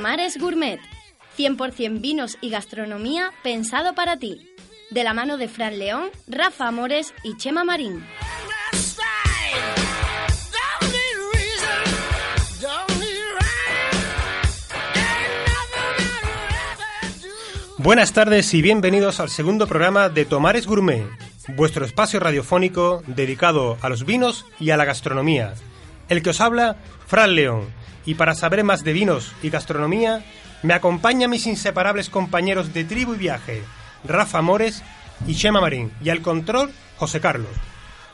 Tomares Gourmet. 100% vinos y gastronomía pensado para ti. De la mano de Fran León, Rafa Amores y Chema Marín. Buenas tardes y bienvenidos al segundo programa de Tomares Gourmet, vuestro espacio radiofónico dedicado a los vinos y a la gastronomía. El que os habla, Fran León. Y para saber más de vinos y gastronomía, me acompañan mis inseparables compañeros de tribu y viaje, Rafa Amores y Chema Marín. Y al control, José Carlos.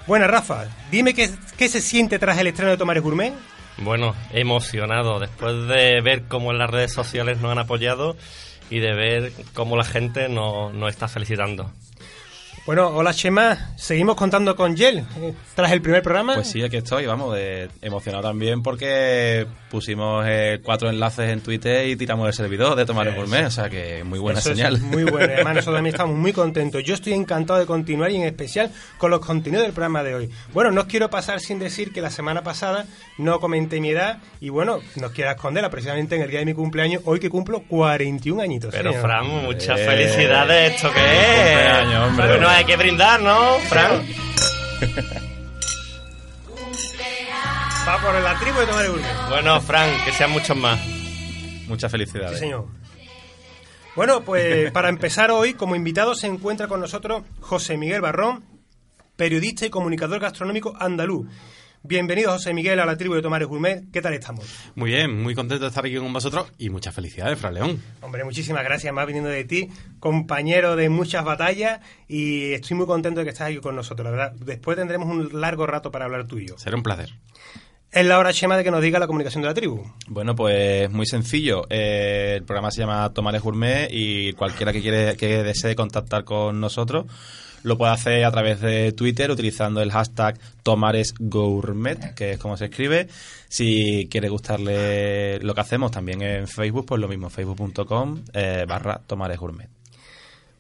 Buenas, Rafa. Dime qué, qué se siente tras el estreno de Tomares Gourmet. Bueno, emocionado después de ver cómo en las redes sociales nos han apoyado y de ver cómo la gente nos, nos está felicitando. Bueno, hola Chema, seguimos contando con Yel eh, tras el primer programa. Pues sí, aquí estoy, vamos, de- emocionado también porque pusimos eh, cuatro enlaces en Twitter y tiramos el servidor de Tomar el Gourmet, o sea que muy buena Eso es señal. muy bueno, además nosotros también estamos muy contentos. Yo estoy encantado de continuar y en especial con los contenidos del programa de hoy. Bueno, no os quiero pasar sin decir que la semana pasada no comenté mi edad y bueno, no os quiero esconderla precisamente en el día de mi cumpleaños, hoy que cumplo 41 añitos. Pero señor. Fran, muchas Eh, felicidades, ¿esto qué es? cumpleaños, hombre. Bueno, hay que brindar, ¿no, Fran? Va por la tribu de tomar el Gourmet. Bueno, Fran, que sean muchos más. Muchas Sí, felicidades. señor. Bueno, pues para empezar hoy, como invitado se encuentra con nosotros José Miguel Barrón, periodista y comunicador gastronómico andaluz. Bienvenido, José Miguel, a la tribu de Tomares Gourmet. ¿Qué tal estamos? Muy bien, muy contento de estar aquí con vosotros y muchas felicidades, Fran León. Hombre, muchísimas gracias, más viniendo de ti, compañero de muchas batallas, y estoy muy contento de que estés aquí con nosotros, la verdad. Después tendremos un largo rato para hablar tú y yo. Será un placer. Es la hora, Chema, de que nos diga la comunicación de la tribu. Bueno, pues muy sencillo. Eh, el programa se llama Tomares Gourmet y cualquiera que quiere que desee contactar con nosotros lo puede hacer a través de Twitter utilizando el hashtag TomaresGourmet, que es como se escribe. Si quiere gustarle lo que hacemos también en Facebook, pues lo mismo, facebook.com eh, barra Tomares Gourmet.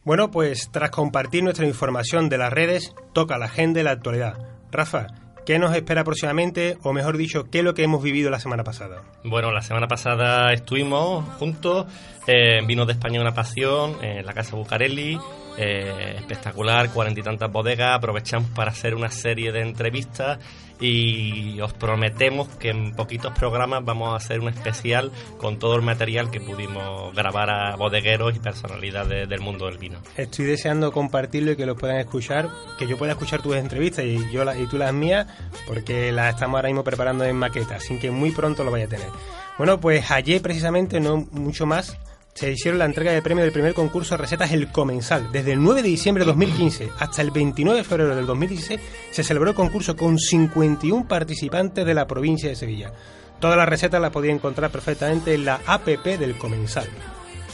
Bueno, pues tras compartir nuestra información de las redes, toca la agenda de la actualidad. Rafa, ¿qué nos espera próximamente? O mejor dicho, ¿qué es lo que hemos vivido la semana pasada? Bueno, la semana pasada estuvimos juntos eh, en Vinos de España una pasión, en la Casa Bucarelli, eh, espectacular, cuarenta y tantas bodegas, aprovechamos para hacer una serie de entrevistas y os prometemos que en poquitos programas vamos a hacer un especial con todo el material que pudimos grabar a bodegueros y personalidades del mundo del vino. Estoy deseando compartirlo y que lo puedan escuchar, que yo pueda escuchar tus entrevistas y yo la- y tú las mías, porque las estamos ahora mismo preparando en maqueta, así que muy pronto lo vaya a tener. Bueno, pues ayer precisamente, no mucho más, se hicieron la entrega de premio del primer concurso de recetas El Comensal. Desde el 9 de diciembre de 2015 hasta el 29 de febrero del 2016 se celebró el concurso con 51 participantes de la provincia de Sevilla. Todas las recetas las podía encontrar perfectamente en la APP del Comensal.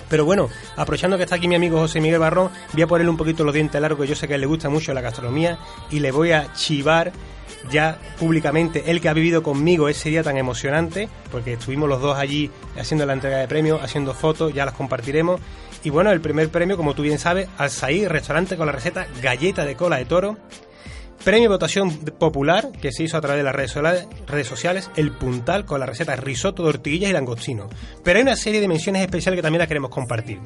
Pero bueno, aprovechando que está aquí mi amigo José Miguel Barrón, voy a ponerle un poquito los dientes largos, yo sé que le gusta mucho la gastronomía, y le voy a chivar ya públicamente el que ha vivido conmigo ese día tan emocionante, porque estuvimos los dos allí haciendo la entrega de premios, haciendo fotos, ya las compartiremos. Y bueno, el primer premio, como tú bien sabes, al Saí, restaurante con la receta galleta de cola de toro. Premio votación popular que se hizo a través de las redes sociales, redes sociales, el puntal con la receta risotto de ortiguillas y langostino. Pero hay una serie de menciones especiales que también las queremos compartir.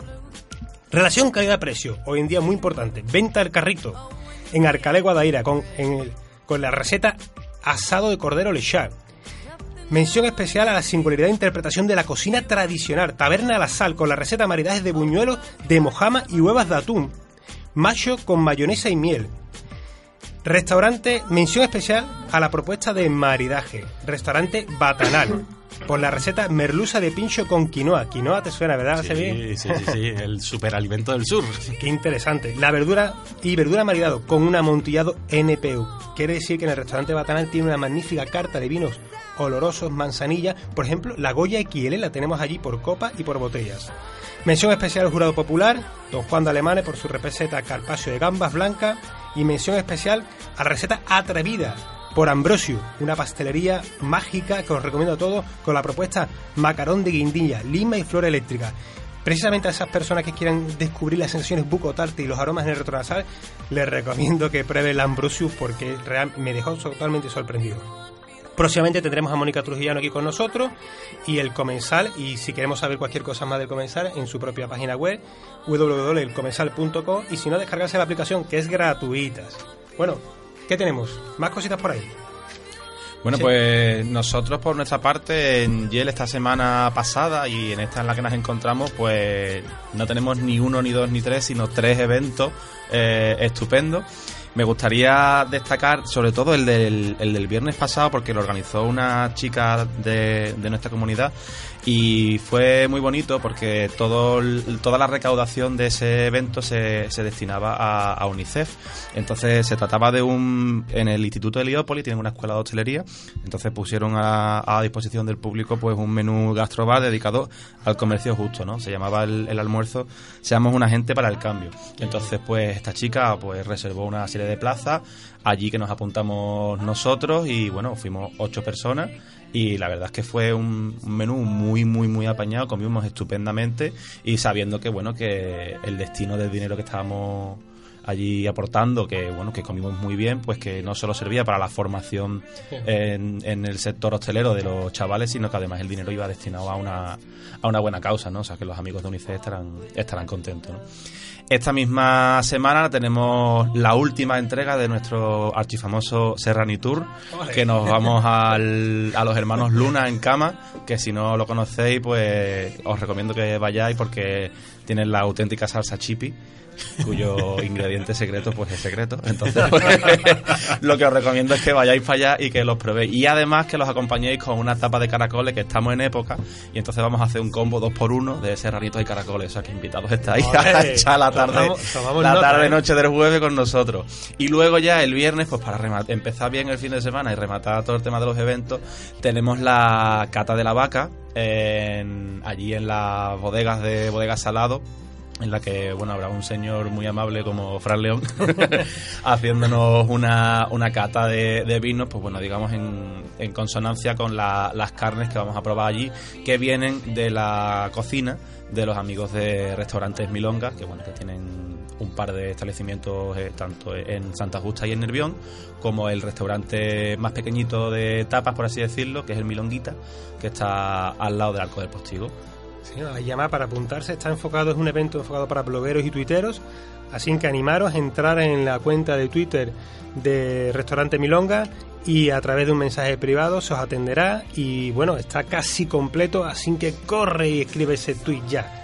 Relación calidad-precio, hoy en día muy importante. Venta al carrito en Arcalé Guadaira con, en el- con la receta asado de cordero lechar. Mención especial a la singularidad de interpretación de la cocina tradicional. Taberna a la sal con la receta maridajes de buñuelos de mojama y huevas de atún. macho con mayonesa y miel. Restaurante, mención especial a la propuesta de maridaje. Restaurante Batanal. Por la receta merluza de pincho con quinoa. Quinoa te suena, ¿verdad? Sí, sí, sí, sí, el superalimento del sur. Qué interesante. La verdura y verdura maridado con un amontillado NPU. Quiere decir que en el restaurante Batanal tiene una magnífica carta de vinos olorosos, manzanilla. Por ejemplo, la Goya XL la tenemos allí por copa y por botellas. Mención especial al jurado popular, don Juan de Alemane por su receta carpaccio de gambas blancas. Y mención especial a la receta atrevida por Ambrosio, una pastelería mágica que os recomiendo a todos con la propuesta macarón de guindilla, lima y flor eléctrica. Precisamente a esas personas que quieran descubrir las sensaciones bucotarte y los aromas en el retronasal, les recomiendo que pruebe el Ambrosius porque real, me dejó totalmente sorprendido. Próximamente tendremos a Mónica Trujillano aquí con nosotros y el Comensal. Y si queremos saber cualquier cosa más del Comensal, en su propia página web, www.elcomensal.com. Y si no, descargarse la aplicación que es gratuita. Bueno, ¿qué tenemos? ¿Más cositas por ahí? Bueno, Sí. pues nosotros por nuestra parte en Yale esta semana pasada y en esta en la que nos encontramos, pues no tenemos ni uno, ni dos, ni tres, sino tres eventos eh, estupendos. Me gustaría destacar sobre todo el del, el del viernes pasado porque lo organizó una chica de, de nuestra comunidad y fue muy bonito porque todo toda la recaudación de ese evento se, se destinaba a, UNICEF. Entonces se trataba de un... En el Instituto de Heliópolis tienen una escuela de hostelería, entonces pusieron a, a disposición del público pues un menú gastrobar dedicado al comercio justo, ¿no? Se llamaba el, el almuerzo, Seamos una gente para el cambio. Entonces pues esta chica pues reservó una serie de plazas allí que nos apuntamos nosotros y bueno, fuimos ocho personas y la verdad es que fue un, un menú muy muy muy apañado, comimos estupendamente y sabiendo que bueno que el destino del dinero que estábamos allí aportando, que bueno, que comimos muy bien, pues que no solo servía para la formación en, en el sector hostelero de los chavales, sino que además el dinero iba destinado a una, a una buena causa, ¿no? O sea que los amigos de UNICEF estarán, estarán contentos, ¿no? Esta misma semana tenemos la última entrega de nuestro archifamoso Serrani Tour, que nos vamos al- a los hermanos Luna en cama, que si no lo conocéis, pues os recomiendo que vayáis porque tienen la auténtica salsa chipi cuyo ingrediente secreto pues es secreto. Entonces pues, lo que os recomiendo es que vayáis para allá y que los probéis. Y además que los acompañéis con una tapa de caracoles que estamos en época y entonces vamos a hacer un combo dos por uno de serranitos y caracoles. O sea que invitados estáis a echar la tarde tomamos- tomamos la nota, tarde ¿eh? noche del jueves con nosotros. Y luego ya el viernes pues para rema- empezar bien el fin de semana y rematar todo el tema de los eventos tenemos la cata de la vaca en- allí en las bodegas de bodegas salado en la que bueno habrá un señor muy amable como Fran León haciéndonos una, una cata de, vinos pues bueno digamos en, en consonancia con la- las carnes que vamos a probar allí que vienen de la cocina de los amigos de restaurantes Milonga que bueno que tienen un par de establecimientos eh, tanto en Santa Justa y en Nervión como el restaurante más pequeñito de tapas por así decirlo que es el Milonguita que está al lado del Arco del Postigo Sí, la llamada para apuntarse está enfocado, es un evento enfocado para blogueros y tuiteros, así que animaros a entrar en la cuenta de Twitter de Restaurante Milonga y a través de un mensaje privado se os atenderá y bueno, está casi completo, así que corre y escribe ese tweet ya.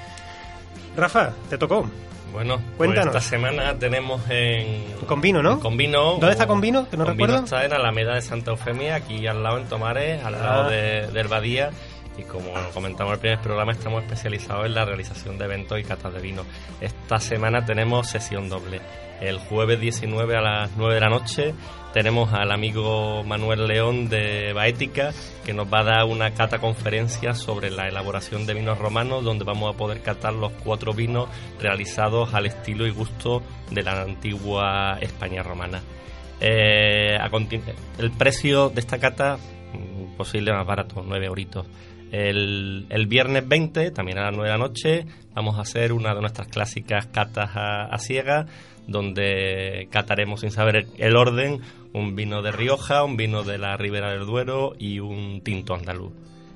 Rafa, te tocó. Bueno, Cuéntanos. pues esta semana tenemos en... Con vino, ¿no? Con vino. ¿Dónde está con vino? Que no recuerdo. está en Alameda de Santa Eufemia, aquí al lado en Tomares, al Ah. lado de, del Badía. Y como comentamos en el primer programa, estamos especializados en la realización de eventos y catas de vino. Esta semana tenemos sesión doble. El jueves 19 a las 9 de la noche tenemos al amigo Manuel León de Baética que nos va a dar una cata conferencia sobre la elaboración de vinos romanos donde vamos a poder catar los cuatro vinos realizados al estilo y gusto de la antigua España romana. Eh, el precio de esta cata, mm, posible más barato, 9 euritos. El, viernes 20, también a las 9 de la noche, vamos a hacer una de nuestras clásicas catas a, a ciegas, donde cataremos sin saber el, orden un vino de Rioja, un vino de la Ribera del Duero y un tinto andaluz.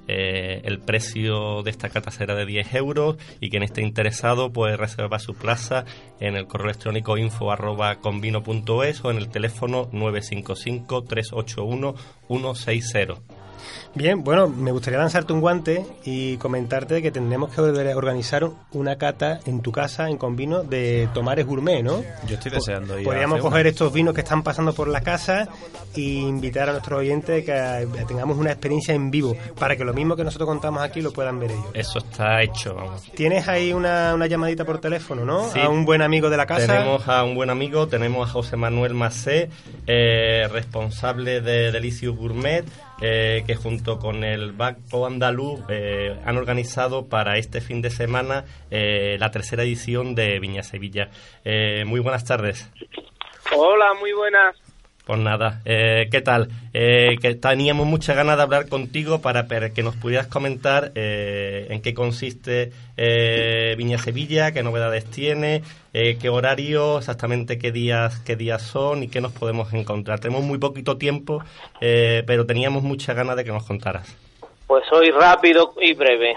Eh, el precio de esta cata será de 10 euros y quien esté interesado puede reservar su plaza en el correo electrónico info o en el teléfono 955 381 160. Bien, bueno, me gustaría lanzarte un guante y comentarte que tendremos que volver a organizar una cata en tu casa en convino de Tomares Gourmet, ¿no? Yo estoy deseando ir. Podríamos coger estos vinos que están pasando por la casa e invitar a nuestros oyentes que tengamos una experiencia en vivo para que lo mismo que nosotros contamos aquí lo puedan ver ellos. Eso está hecho, vamos. Tienes ahí una, llamadita por teléfono, ¿no? A un buen amigo de la casa. Tenemos a un buen amigo, tenemos a José Manuel Macé, eh, responsable de Delicious Gourmet eh, que junto con el Banco Andaluz eh, han organizado para este fin de semana eh, la tercera edición de Viña Sevilla. muy buenas tardes. Hola, muy buenas. Pues nada, eh, ¿qué tal? Eh, que teníamos mucha ganas de hablar contigo para que nos pudieras comentar eh, en qué consiste Viña Sevilla, qué novedades tiene, qué horario, exactamente qué días, qué días son y qué nos podemos encontrar. Tenemos muy poquito tiempo, pero teníamos mucha ganas de que nos contaras. Pues soy rápido y breve.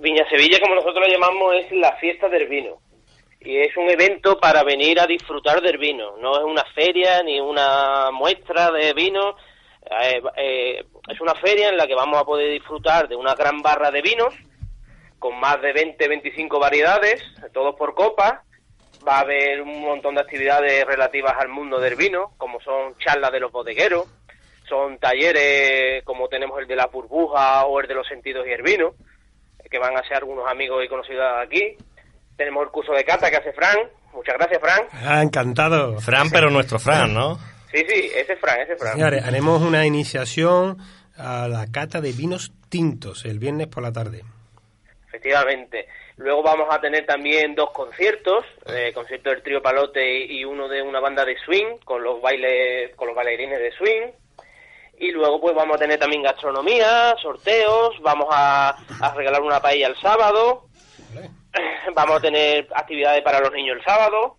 Viña Sevilla, como nosotros la llamamos, es la fiesta del vino y es un evento para venir a disfrutar del vino. No es una feria ni una muestra de vino. Eh, eh, es una feria en la que vamos a poder disfrutar de una gran barra de vinos con más de 20, 25 variedades, todos por copa. Va a haber un montón de actividades relativas al mundo del vino, como son charlas de los bodegueros, son talleres como tenemos el de la burbuja o el de los sentidos y el vino, que van a ser algunos amigos y conocidos aquí tenemos el curso de cata que hace Fran. Muchas gracias, Fran. Ah, encantado. Fran, pero nuestro Fran, ¿no? Sí, sí, ese es Fran, ese es Fran. Señores, haremos una iniciación a la cata de vinos tintos el viernes por la tarde. Efectivamente. Luego vamos a tener también dos conciertos, eh, concierto del trío Palote y uno de una banda de swing con los bailes, con los bailarines de swing. Y luego pues vamos a tener también gastronomía, sorteos, vamos a, a regalar una paella el sábado. Vamos a tener actividades para los niños el sábado.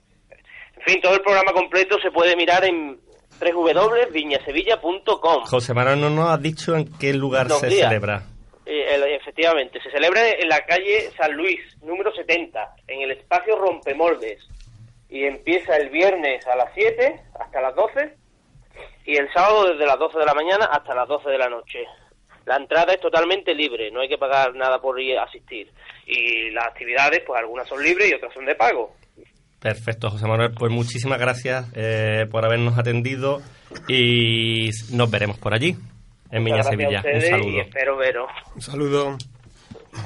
En fin, todo el programa completo se puede mirar en www.viñasevilla.com. José Manuel, no nos has dicho en qué lugar se celebra. Eh, efectivamente, se celebra en la calle San Luis, número 70, en el espacio Rompemoldes. Y empieza el viernes a las 7 hasta las 12 y el sábado desde las 12 de la mañana hasta las 12 de la noche. La entrada es totalmente libre, no hay que pagar nada por ir a asistir. Y las actividades, pues algunas son libres y otras son de pago. Perfecto, José Manuel. Pues muchísimas gracias eh, por habernos atendido y nos veremos por allí, en Viña Sevilla. Un saludo. espero veros. Un saludo.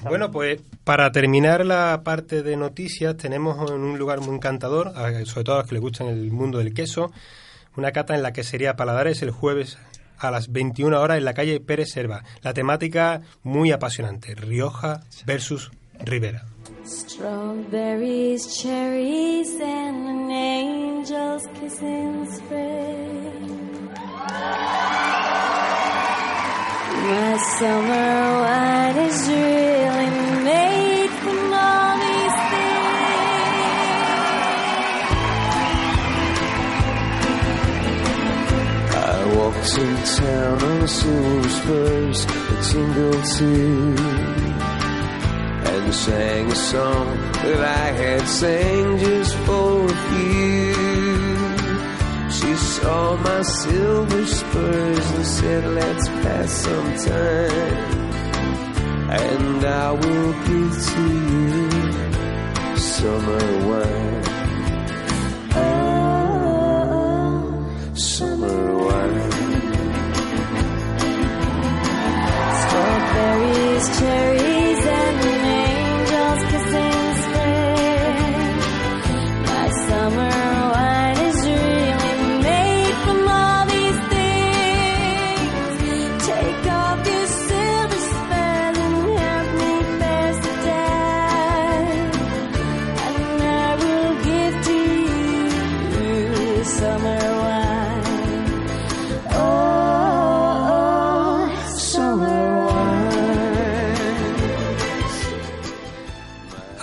Bueno, pues para terminar la parte de noticias, tenemos en un lugar muy encantador, sobre todo a los que les gustan el mundo del queso, una cata en la que sería Paladares el jueves a las 21 horas en la calle Pérez Serva. La temática muy apasionante, Rioja versus Rivera. Strawberries, cherries and an angel's kiss in spring. My summer wine is really Walked in town on silver spurs, a tingle too and sang a song that I had sang just for you. She saw my silver spurs and said, Let's pass some time. And I will give to you summer wine. Strawberries,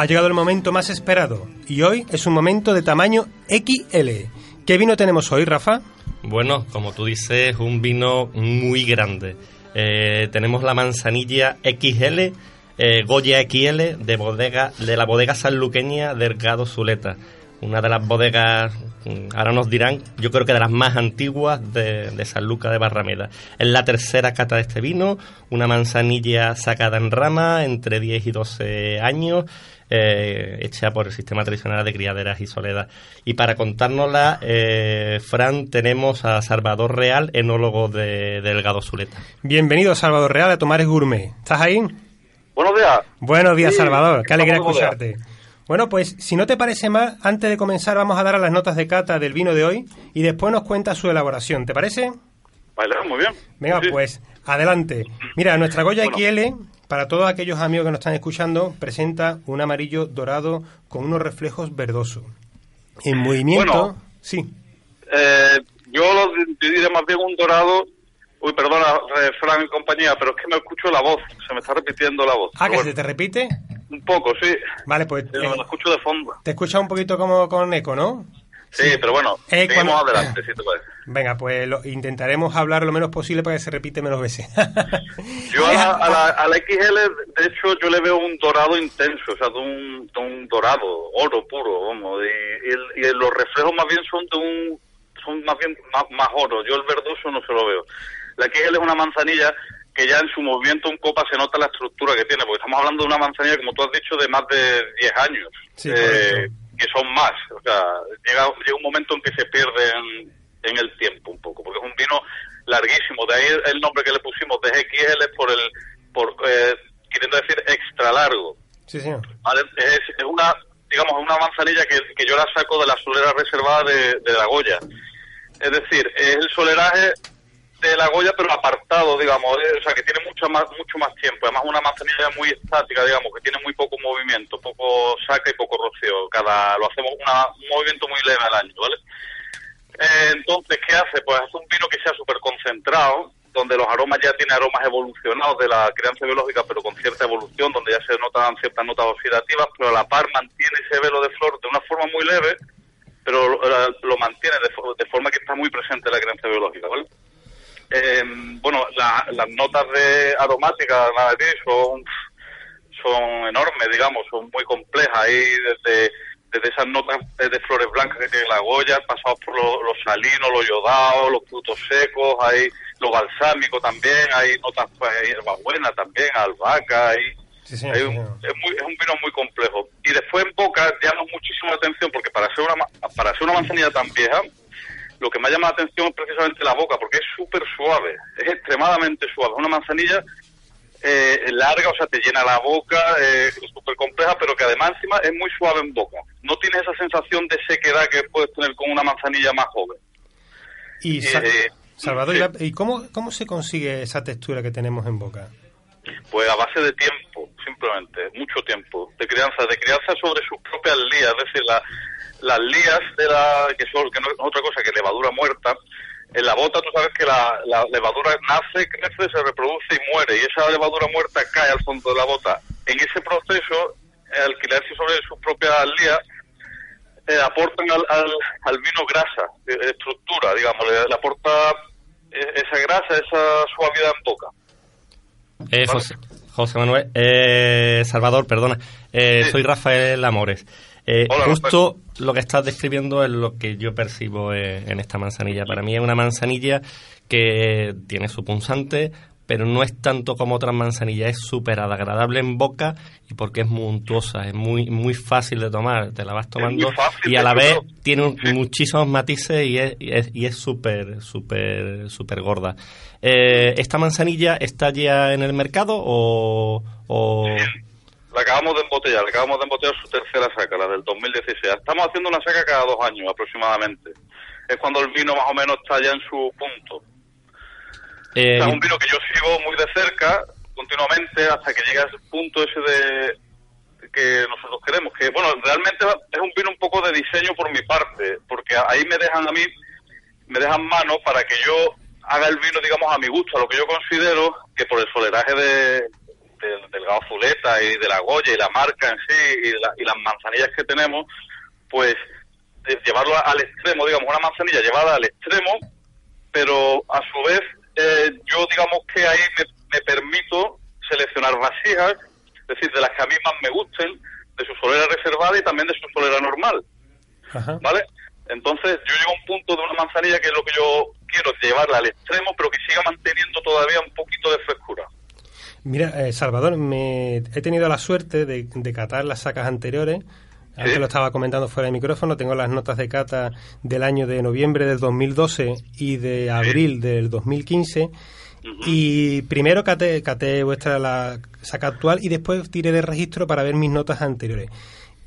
Ha llegado el momento más esperado y hoy es un momento de tamaño XL. ¿Qué vino tenemos hoy, Rafa? Bueno, como tú dices, un vino muy grande. Eh, tenemos la manzanilla XL, eh, Goya XL de bodega de la bodega sanluqueña Delgado Zuleta. una de las bodegas, mm, ahora nos dirán, yo creo que de las más antiguas de, de San Lucas de Barrameda. Es la tercera cata de este vino, una manzanilla sacada en rama entre 10 y 12 años, eh, hecha por el sistema tradicional de criaderas y soledad. Y para contárnosla, eh, Fran, tenemos a Salvador Real, enólogo de, Delgado Zuleta. Bienvenido, Salvador Real, a Tomares Gourmet. ¿Estás ahí? Buenos días. Buenos días, Salvador. Qué alegría escucharte. Bueno, pues si no te parece mal, antes de comenzar vamos a dar a las notas de cata del vino de hoy y después nos cuenta su elaboración. ¿Te parece? Vale, muy bien. Venga, pues adelante. Mira, nuestra Goya XL, para todos aquellos amigos que nos están escuchando, presenta un amarillo dorado con unos reflejos verdosos. En movimiento, sí. Eh, yo lo diré más bien un dorado Uy, perdona, eh, Fran y compañía, pero es que me escucho la voz, se me está repitiendo la voz. Ah, que se te repite. Un poco, sí. Vale, pues. Pero eh, lo escucho de fondo. Te escucha un poquito como con eco, ¿no? Sí, pero bueno, Eh, seguimos cuando- adelante, si te parece. Venga, pues lo- intentaremos hablar lo menos posible para que se repite menos veces. Yo a la, a, la, a la XL, de hecho, yo le veo un dorado intenso, o sea, de un, de un dorado, oro puro, vamos, y, y y los reflejos más bien son de un, son más bien más, más oro, yo el verdoso no se lo veo. La XL es una manzanilla que ya en su movimiento en copa se nota la estructura que tiene, porque estamos hablando de una manzanilla, como tú has dicho, de más de 10 años, Sí, eh. Que son más, o sea, llega, llega un momento en que se pierde en, el tiempo un poco, porque es un vino larguísimo, de ahí el nombre que le pusimos de XL es por el, por, eh, queriendo decir extra largo, sí, señor. ¿vale? Es, es una, digamos, una manzanilla que, que yo la saco de la solera reservada de, de la Goya. Es decir, es el soleraje de la Goya, pero apartado, digamos, eh, o sea, que tiene mucho más, mucho más tiempo. Además, una manzanilla muy estática, digamos, que tiene muy poco movimiento, poco saca y poco rocío. Cada, lo hacemos una, un movimiento muy leve al año, ¿vale? Eh, entonces, ¿qué hace? Pues hace un vino que sea súper concentrado, donde los aromas ya tienen aromas evolucionados de la crianza biológica, pero con cierta evolución, donde ya se notan ciertas notas oxidativas, pero a la par mantiene ese velo de flor de una forma muy leve, pero lo, mantiene de, de forma que está muy presente en la crianza biológica, ¿vale? Eh, bueno, la- las notas de aromáticas de son, son enormes, digamos, son muy complejas. Ahí desde, desde esas notas de flores blancas que tiene la Goya, pasamos por lo, lo salino, lo yodado, los frutos secos, hay lo balsámico también, hay notas pues, hierbabuena también, albahaca, hay, Sí, un- es, muy- es un vino muy complejo. Y después en boca llama muchísimo la atención porque para ser una, para ser una manzanilla tan vieja, lo que más llama la atención es precisamente la boca, porque es súper suave, es extremadamente suave. Es una manzanilla eh, larga, o sea, te llena la boca, eh, súper compleja, pero que además encima es muy suave en boca. No tienes esa sensación de sequedad que puedes tener con una manzanilla más joven. Y, Sa- eh, Salvador, sí. ¿y la- ¿y cómo, cómo se consigue esa textura que tenemos en boca? Pues a base de tiempo, simplemente, mucho tiempo, de crianza, de crianza sobre sus propias lías, es decir, la- las lías de la, que, son, que no es otra cosa que levadura muerta, en la bota tú sabes que la, la levadura nace, crece, se reproduce y muere, y esa levadura muerta cae al fondo de la bota. En ese proceso, al criarse sobre sus propias lías, eh, aportan al, al, al vino grasa, eh, estructura, digamos, le, le aporta eh, esa grasa, esa suavidad en boca. Eh, José, José Manuel, eh, Salvador, perdona. Eh, Sí. Soy Rafael Amores. Eh, Hola, justo lo que estás describiendo es lo que yo percibo eh, en esta manzanilla. Para mí es una manzanilla que tiene su punzante, pero no es tanto como otras manzanillas, es súper agradable en boca y porque es muy untuosa, es muy muy fácil de tomar, te la vas tomando fácil, y a la vez tiene un- muchísimos matices y es y es- súper súper súper gorda. Eh, ¿Esta manzanilla está ya en el mercado o...? o... La acabamos de embotellar, la acabamos de embotellar su tercera saca, la del 2016. Estamos haciendo una saca cada dos años aproximadamente. Es cuando el vino más o menos está ya en su punto. eh, O sea, es un vino que yo sigo muy de cerca, continuamente, hasta que llega a ese punto ese de que nosotros queremos. Que, bueno, realmente es un vino un poco de diseño por mi parte, porque ahí me dejan a mí, me dejan mano para que yo haga el vino, digamos, a mi gusto, a lo que yo considero que por el soleraje de, del, del Gao Zuleta y de la Goya y la marca en sí y, la- y las manzanillas que tenemos, pues de llevarlo al extremo, digamos, una manzanilla llevada al extremo, pero a su vez eh, yo digamos que ahí me, me permito seleccionar vasijas, es decir, de las que a mí más me gusten, de su solera reservada y también de su solera normal. Ajá. ¿vale? Entonces yo llego a un punto de una manzanilla que es lo que yo quiero, llevarla al extremo, pero que siga manteniendo todavía un poquito de frescura. Mira, eh, Salvador, me he tenido la suerte de, de catar las sacas anteriores. Antes Sí. lo estaba comentando fuera de micrófono. Tengo las notas de cata del año de noviembre del 2012 y de abril del 2015. Y primero caté, caté vuestra la saca actual y después tiré de registro para ver mis notas anteriores.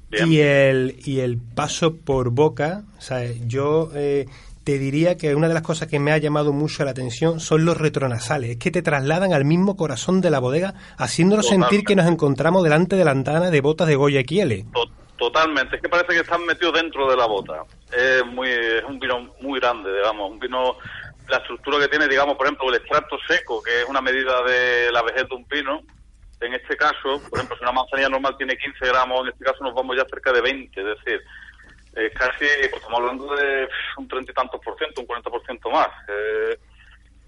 Bien. Y el, y el paso por boca, o sea, yo eh, te diría que una de las cosas que me ha llamado mucho la atención son los retronasales. Es que te trasladan al mismo corazón de la bodega, haciéndonos Totalmente. sentir que nos encontramos delante de la antana de botas de Goya. To- Totalmente, es que parece que están metidos dentro de la bota. Es muy es un vino muy grande, digamos, un vino la estructura que tiene, digamos, por ejemplo, el extracto seco, que es una medida de la vejez de un vino. En este caso, por ejemplo, si una manzanilla normal tiene 15 gramos, en este caso nos vamos ya cerca de 20, es decir, es casi, pues estamos hablando de un treinta y tantos por ciento, un 40 por ciento más. Eh,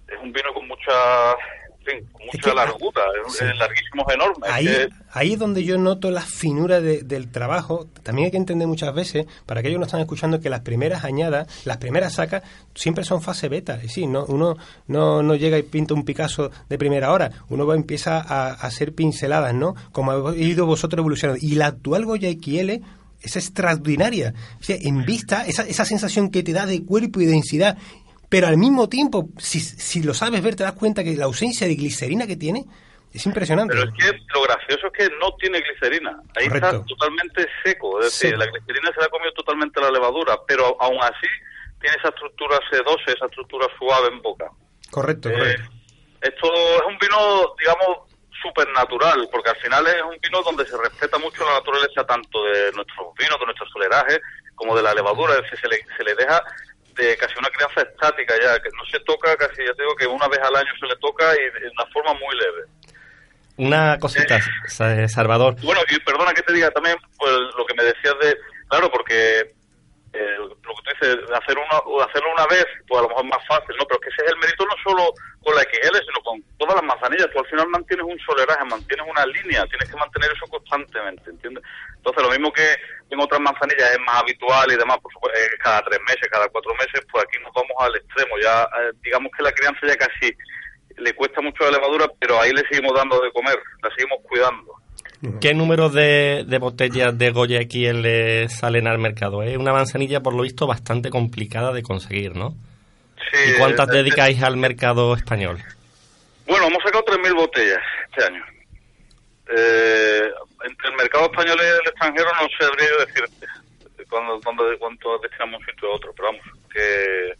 es un vino con mucha, en fin, con Es mucha que- largura, es, sí. es larguísimo, es enorme. Ahí, que- ahí es donde yo noto la finura de- del trabajo. También hay que entender muchas veces, para aquellos que no están escuchando, que las primeras añadas, las primeras sacas, siempre son fase beta. Es decir, no, uno no, no llega y pinta un Picasso de primera hora. Uno va, empieza a, a hacer pinceladas, ¿no? Como habéis ido vosotros evolucionando. Y la actual Goya XL es extraordinaria. O sea, en vista, esa, esa sensación que te da de cuerpo y densidad. Pero al mismo tiempo, si, si lo sabes ver, te das cuenta que la ausencia de glicerina que tiene es impresionante. Pero es que lo gracioso es que no tiene glicerina. Ahí Correcto. está totalmente seco. Es decir, Seco. la glicerina se la ha comido totalmente la levadura, pero aún así tiene esa estructura sedosa, esa estructura suave en boca. Correcto, Eh, correcto. esto es un vino, digamos, supernatural, porque al final es un vino donde se respeta mucho la naturaleza tanto de nuestros vinos, de nuestros solerajes, como de la levadura. Es decir, se le, se le deja de casi una crianza estática ya, que no se toca casi, ya te digo que una vez al año se le toca y de una forma muy leve. Una cosita, Sa- Salvador. Bueno, y perdona que te diga también pues, lo que me decías de, claro, porque eh, lo que tú dices, hacer una, hacerlo una vez, pues a lo mejor es más fácil, ¿no? Pero es que ese es el mérito no solo con la XL, sino con todas las manzanillas. Tú al final mantienes un soleraje, mantienes una línea, tienes que mantener eso constantemente, ¿entiendes? Entonces, lo mismo que en otras manzanillas es más habitual y demás, por supuesto, cada tres meses, cada cuatro meses, pues aquí nos vamos al extremo. Ya, eh, digamos que la crianza ya casi le cuesta mucho la levadura, pero ahí le seguimos dando de comer, la seguimos cuidando. ¿Qué número de, de botellas de Goya XL salen al mercado? Es una manzanilla, por lo visto, bastante complicada de conseguir, ¿no? Sí, ¿Y cuántas eh, dedicáis al mercado español? Bueno, hemos sacado 3.000 botellas este año. Eh, entre el mercado español y el extranjero no sabría decirte cuándo, cuándo, cuánto destinamos un sitio a otro, pero vamos, que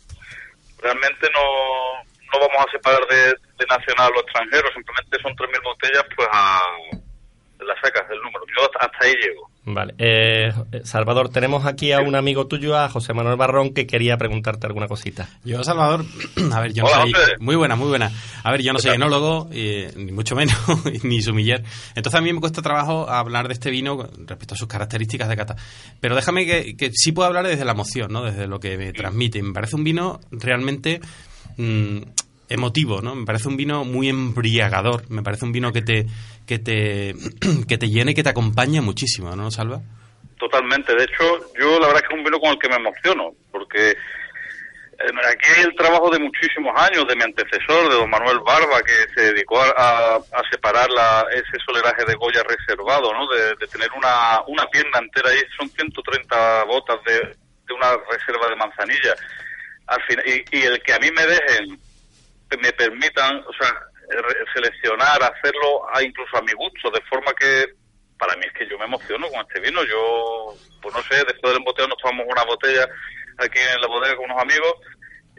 realmente no, no vamos a separar de, de nacional o extranjero, simplemente son 3.000 botellas, pues a las sacas del número. Yo hasta, hasta ahí llego. Vale. Eh, Salvador, tenemos aquí a un amigo tuyo, a José Manuel Barrón, que quería preguntarte alguna cosita. Yo, Salvador, a ver, yo no soy... José. Muy buena, muy buena. A ver, yo no soy enólogo, y, ni mucho menos, ni sumiller. Entonces a mí me cuesta trabajo hablar de este vino respecto a sus características de cata. Pero déjame que, que sí puedo hablar desde la emoción, ¿no? Desde lo que me transmite. Me parece un vino realmente... mm, emotivo, ¿no? Me parece un vino muy embriagador, me parece un vino que te que te que te llena y que te acompaña muchísimo, ¿no, Salva? Totalmente. De hecho, yo la verdad es que es un vino con el que me emociono, porque eh, aquí hay el trabajo de muchísimos años de mi antecesor, de don Manuel Barba, que se dedicó a, separar la, ese soleraje de Goya reservado, ¿no? De, tener una, una pierna entera ahí, son 130 botas de, una reserva de manzanilla. Al final, y, y el que a mí me dejen, me permitan, o sea, seleccionar, hacerlo a, incluso a mi gusto, de forma que para mí es que yo me emociono con este vino. Yo, pues no sé, después del embotellado nos tomamos una botella aquí en la bodega con unos amigos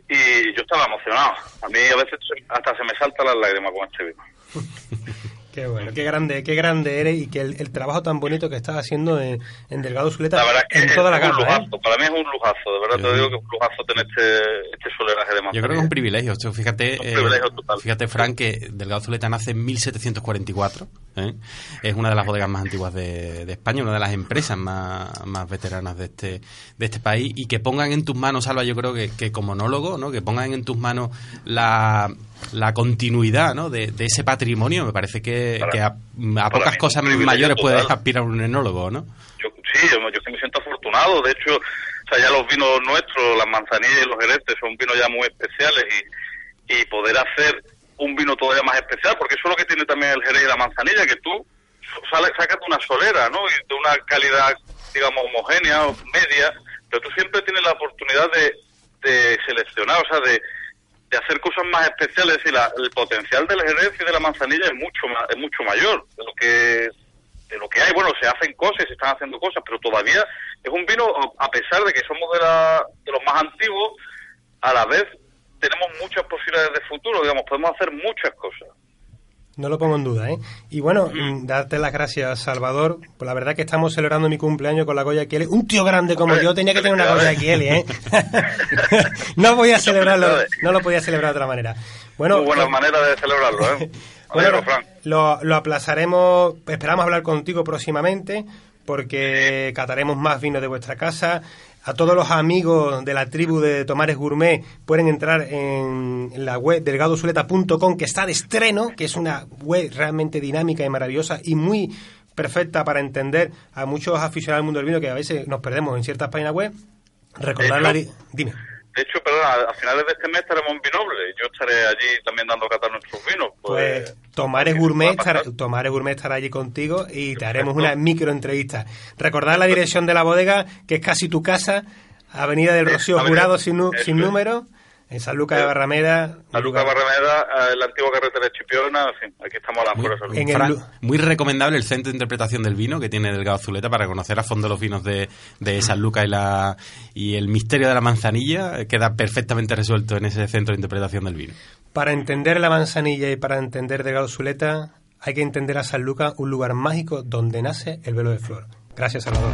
y yo estaba emocionado. A mí a veces hasta se me saltan las lágrimas con este vino. Qué bueno, qué grande, qué grande eres y que el, el trabajo tan bonito que estás haciendo en, en Delgado Zuleta La verdad es que en toda la es un gama, ¿eh? lujazo. Para mí es un lujazo, de verdad te Yo- digo que es un lujazo tener este, este soleraje de Yo manzanilla. creo que es un privilegio. Fíjate, Un eh, privilegio total. fíjate, Frank, que Delgado Zuleta nace en 1744. ¿Eh? Es una de las bodegas más antiguas de, de España, una de las empresas más, más veteranas de este, de este país. Y que pongan en tus manos, Salva, yo creo que, que como onólogo, ¿no? que pongan en tus manos la, la continuidad ¿no? de, de ese patrimonio, me parece que, Para- que a, pocas cosas mayores puede total. aspirar un enólogo, ¿no? Yo, sí, yo, yo me siento afortunado. De hecho, O sea, ya los vinos nuestros, las manzanillas y los jeretes, son vinos ya muy especiales y, y poder hacer un vino todavía más especial, porque eso es lo que tiene también el jerez y la manzanilla, que tú sales, sacas una solera, ¿no? Y de una calidad, digamos, homogénea o media, pero tú siempre tienes la oportunidad de, de seleccionar, o sea, de, de hacer cosas más especiales. Es decir, la- el potencial del jerez y de la manzanilla es mucho es mucho mayor de lo que de lo que hay. Bueno, se hacen cosas, se están haciendo cosas, pero todavía es un vino, a pesar de que somos de, la, de los más antiguos, a la vez tenemos muchas posibilidades de futuro, digamos, podemos hacer muchas cosas. No lo pongo en duda, ¿eh? Y bueno, mm, darte las gracias, Salvador. Pues la verdad que estamos celebrando mi cumpleaños con la Goya Kieli. Un tío grande como Hombre, yo tenía que tener una Goya. Kieli, ¿eh? no voy a celebrarlo, no lo podía celebrar de otra manera. Bueno, Muy buena pues- manera de celebrarlo, ¿eh? Bueno, lo, lo aplazaremos, esperamos hablar contigo próximamente porque cataremos más vino de vuestra casa. A todos los amigos de la tribu de Tomares Gourmet pueden entrar en la web delgadosuleta.com que está de estreno, que es una web realmente dinámica y maravillosa y muy perfecta para entender a muchos aficionados del mundo del vino que a veces nos perdemos en ciertas páginas web. Recordar la... di- Dime. De hecho, perdona, a finales de este mes estaremos en Vinoble. Yo estaré allí también dando cata a nuestros vinos. Pues, Pues Tomares Gourmet, estará. Tomares Gourmet estará allí contigo y te haremos Perfecto. una micro entrevista. Recordad la dirección de la bodega, que es casi tu casa, Avenida del Rocío Jurado sin, sin es. En San Lucas de Eh, Barrameda. La Luca Barrameda, eh, la antigua carretera de Chipiona, en fin, aquí estamos a las Muy, de Fran, muy recomendable el centro de interpretación del vino que tiene Delgado Zuleta para conocer a fondo los vinos de, de San Luca y, la, y el misterio de la manzanilla eh, queda perfectamente resuelto en ese centro de interpretación del vino. Para entender la manzanilla y para entender Delgado Zuleta, hay que entender a San Lucas, un lugar mágico donde nace el velo de flor. Gracias, Salvador.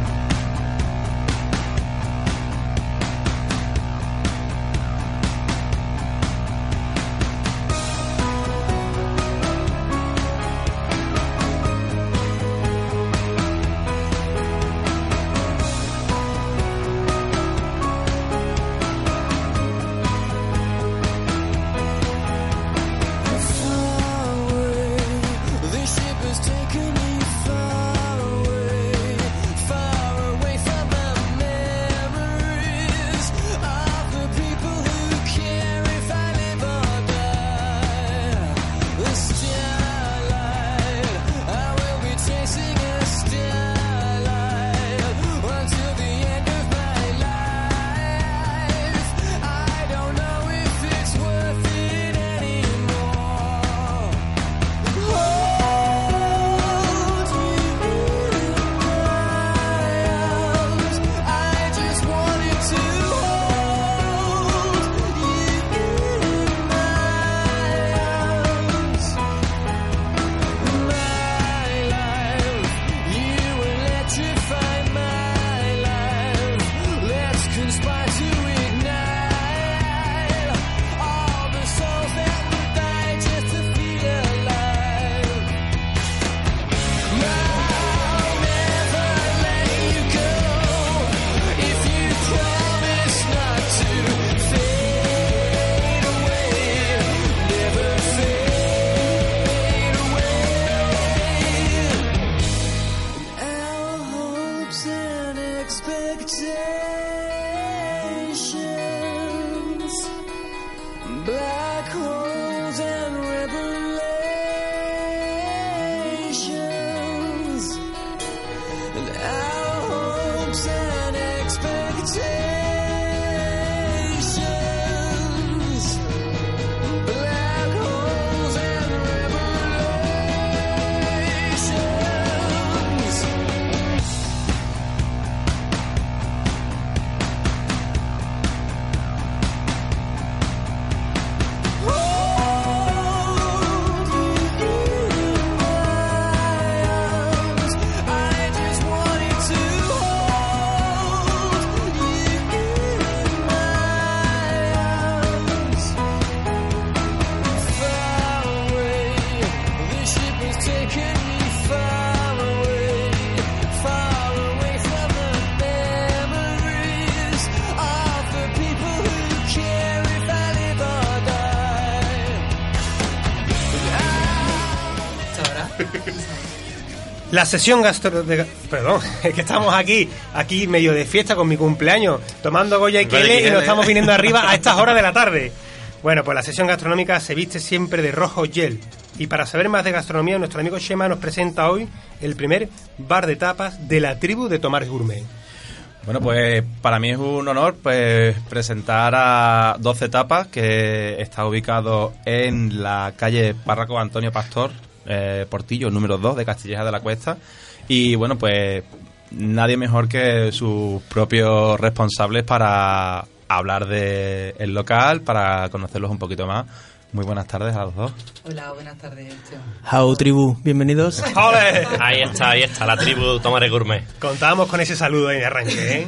La sesión gastro... de- perdón, es que estamos aquí, aquí medio de fiesta con mi cumpleaños, tomando Goya y Kele y nos estamos viniendo arriba a estas horas de la tarde. Bueno, pues la sesión gastronómica se viste siempre de rojo gel. Y para saber más de gastronomía, nuestro amigo Shema nos presenta hoy el primer bar de tapas de la tribu de Tomás Gourmet. Bueno, pues para mí es un honor pues presentar a 12 tapas que está ubicado en la calle Párraco Antonio Pastor, eh, Portillo, número 2 de Castilleja de la Cuesta. Y bueno, pues nadie mejor que sus propios responsables para hablar del el local, para conocerlos un poquito más. Muy buenas tardes a los dos. Hola, buenas tardes. How tribu, bienvenidos. ¡Ole! Ahí está, ahí está, la tribu Tomares Gourmet. Contábamos con ese saludo ahí de arranque, ¿eh?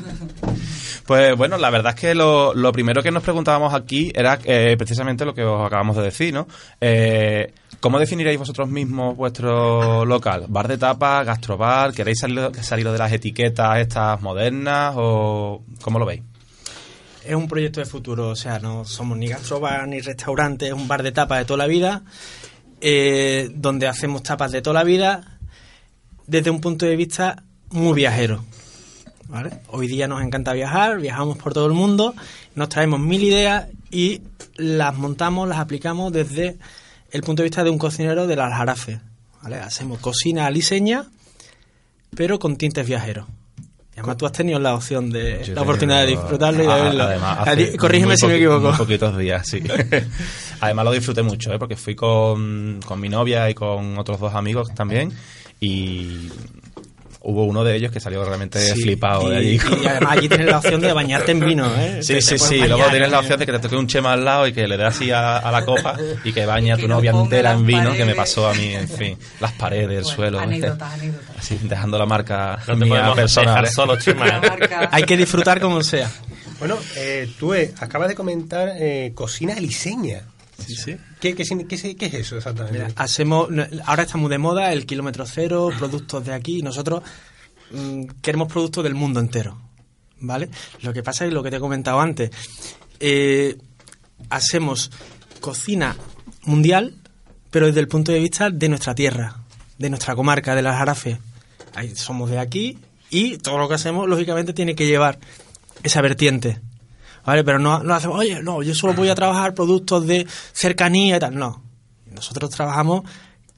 Pues bueno, la verdad es que lo, lo primero que nos preguntábamos aquí era eh, precisamente lo que os acabamos de decir, ¿no? Eh, ¿Cómo definiríais vosotros mismos vuestro local? ¿Bar de tapas, gastrobar? ¿Queréis salir, salir de las etiquetas estas modernas o cómo lo veis? Es un proyecto de futuro, o sea, no somos ni gastrobar ni restaurante, es un bar de tapas de toda la vida, eh, donde hacemos tapas de toda la vida desde un punto de vista muy viajero. ¿vale? Hoy día nos encanta viajar, viajamos por todo el mundo, nos traemos mil ideas y las montamos, las aplicamos desde el punto de vista de un cocinero del Aljarafe. ¿vale? Hacemos cocina aliseña, pero con tintes viajeros. Además tú has tenido la opción de Yo la oportunidad de disfrutarlo y de a- verlo. además, hace Corrígeme si me equivoco. Muy poquitos días, sí. además lo disfruté mucho, ¿eh? porque fui con, con mi novia y con otros dos amigos también y hubo uno de ellos que salió realmente Sí, flipado y, de allí. y además allí tienes la opción de bañarte en vino, ¿eh? Sí, Te- sí, te sí. bañar, Luego tienes la ¿eh? opción de que te toque un chema al lado y que le dé así a, a la copa y que bañe a Que tu novia entera en vino, que me pasó a mí, en fin. Las paredes, el suelo. Anécdotas, anécdotas. Así, dejando la marca No mía personal. dejar ¿eh? solo, Chema. Marca- Hay que disfrutar como sea. Bueno, eh, tú eh, acabas de comentar eh, cocina aliseña. Sí, sí. ¿Qué, qué, qué es eso exactamente? Hacemos, ahora está muy de moda el kilómetro cero, productos de aquí. Nosotros mm, queremos productos del mundo entero, ¿vale? Lo que pasa es lo que te he comentado antes. eh, hacemos cocina mundial, pero desde el punto de vista de nuestra tierra, de nuestra comarca, de las Jarafes. Ahí somos de aquí y todo lo que hacemos, lógicamente, tiene que llevar esa vertiente. ¿Vale? Pero no, no hacemos, oye, no, yo solo voy a trabajar productos de cercanía y tal. No. Nosotros trabajamos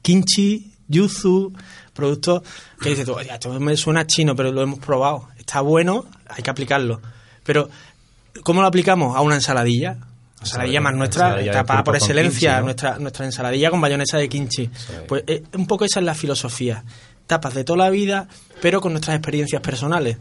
kimchi, yuzu, productos que dices tú, oye, esto me suena chino, pero lo hemos probado. Está bueno, hay que aplicarlo. Pero, ¿cómo lo aplicamos? A una ensaladilla. La ensaladilla más nuestra, Ensaladilla tapada por excelencia, kimchi, ¿no? nuestra, nuestra ensaladilla con bayonesa de kimchi. Pues eh, un poco esa es la filosofía. Tapas de toda la vida, pero con nuestras experiencias personales.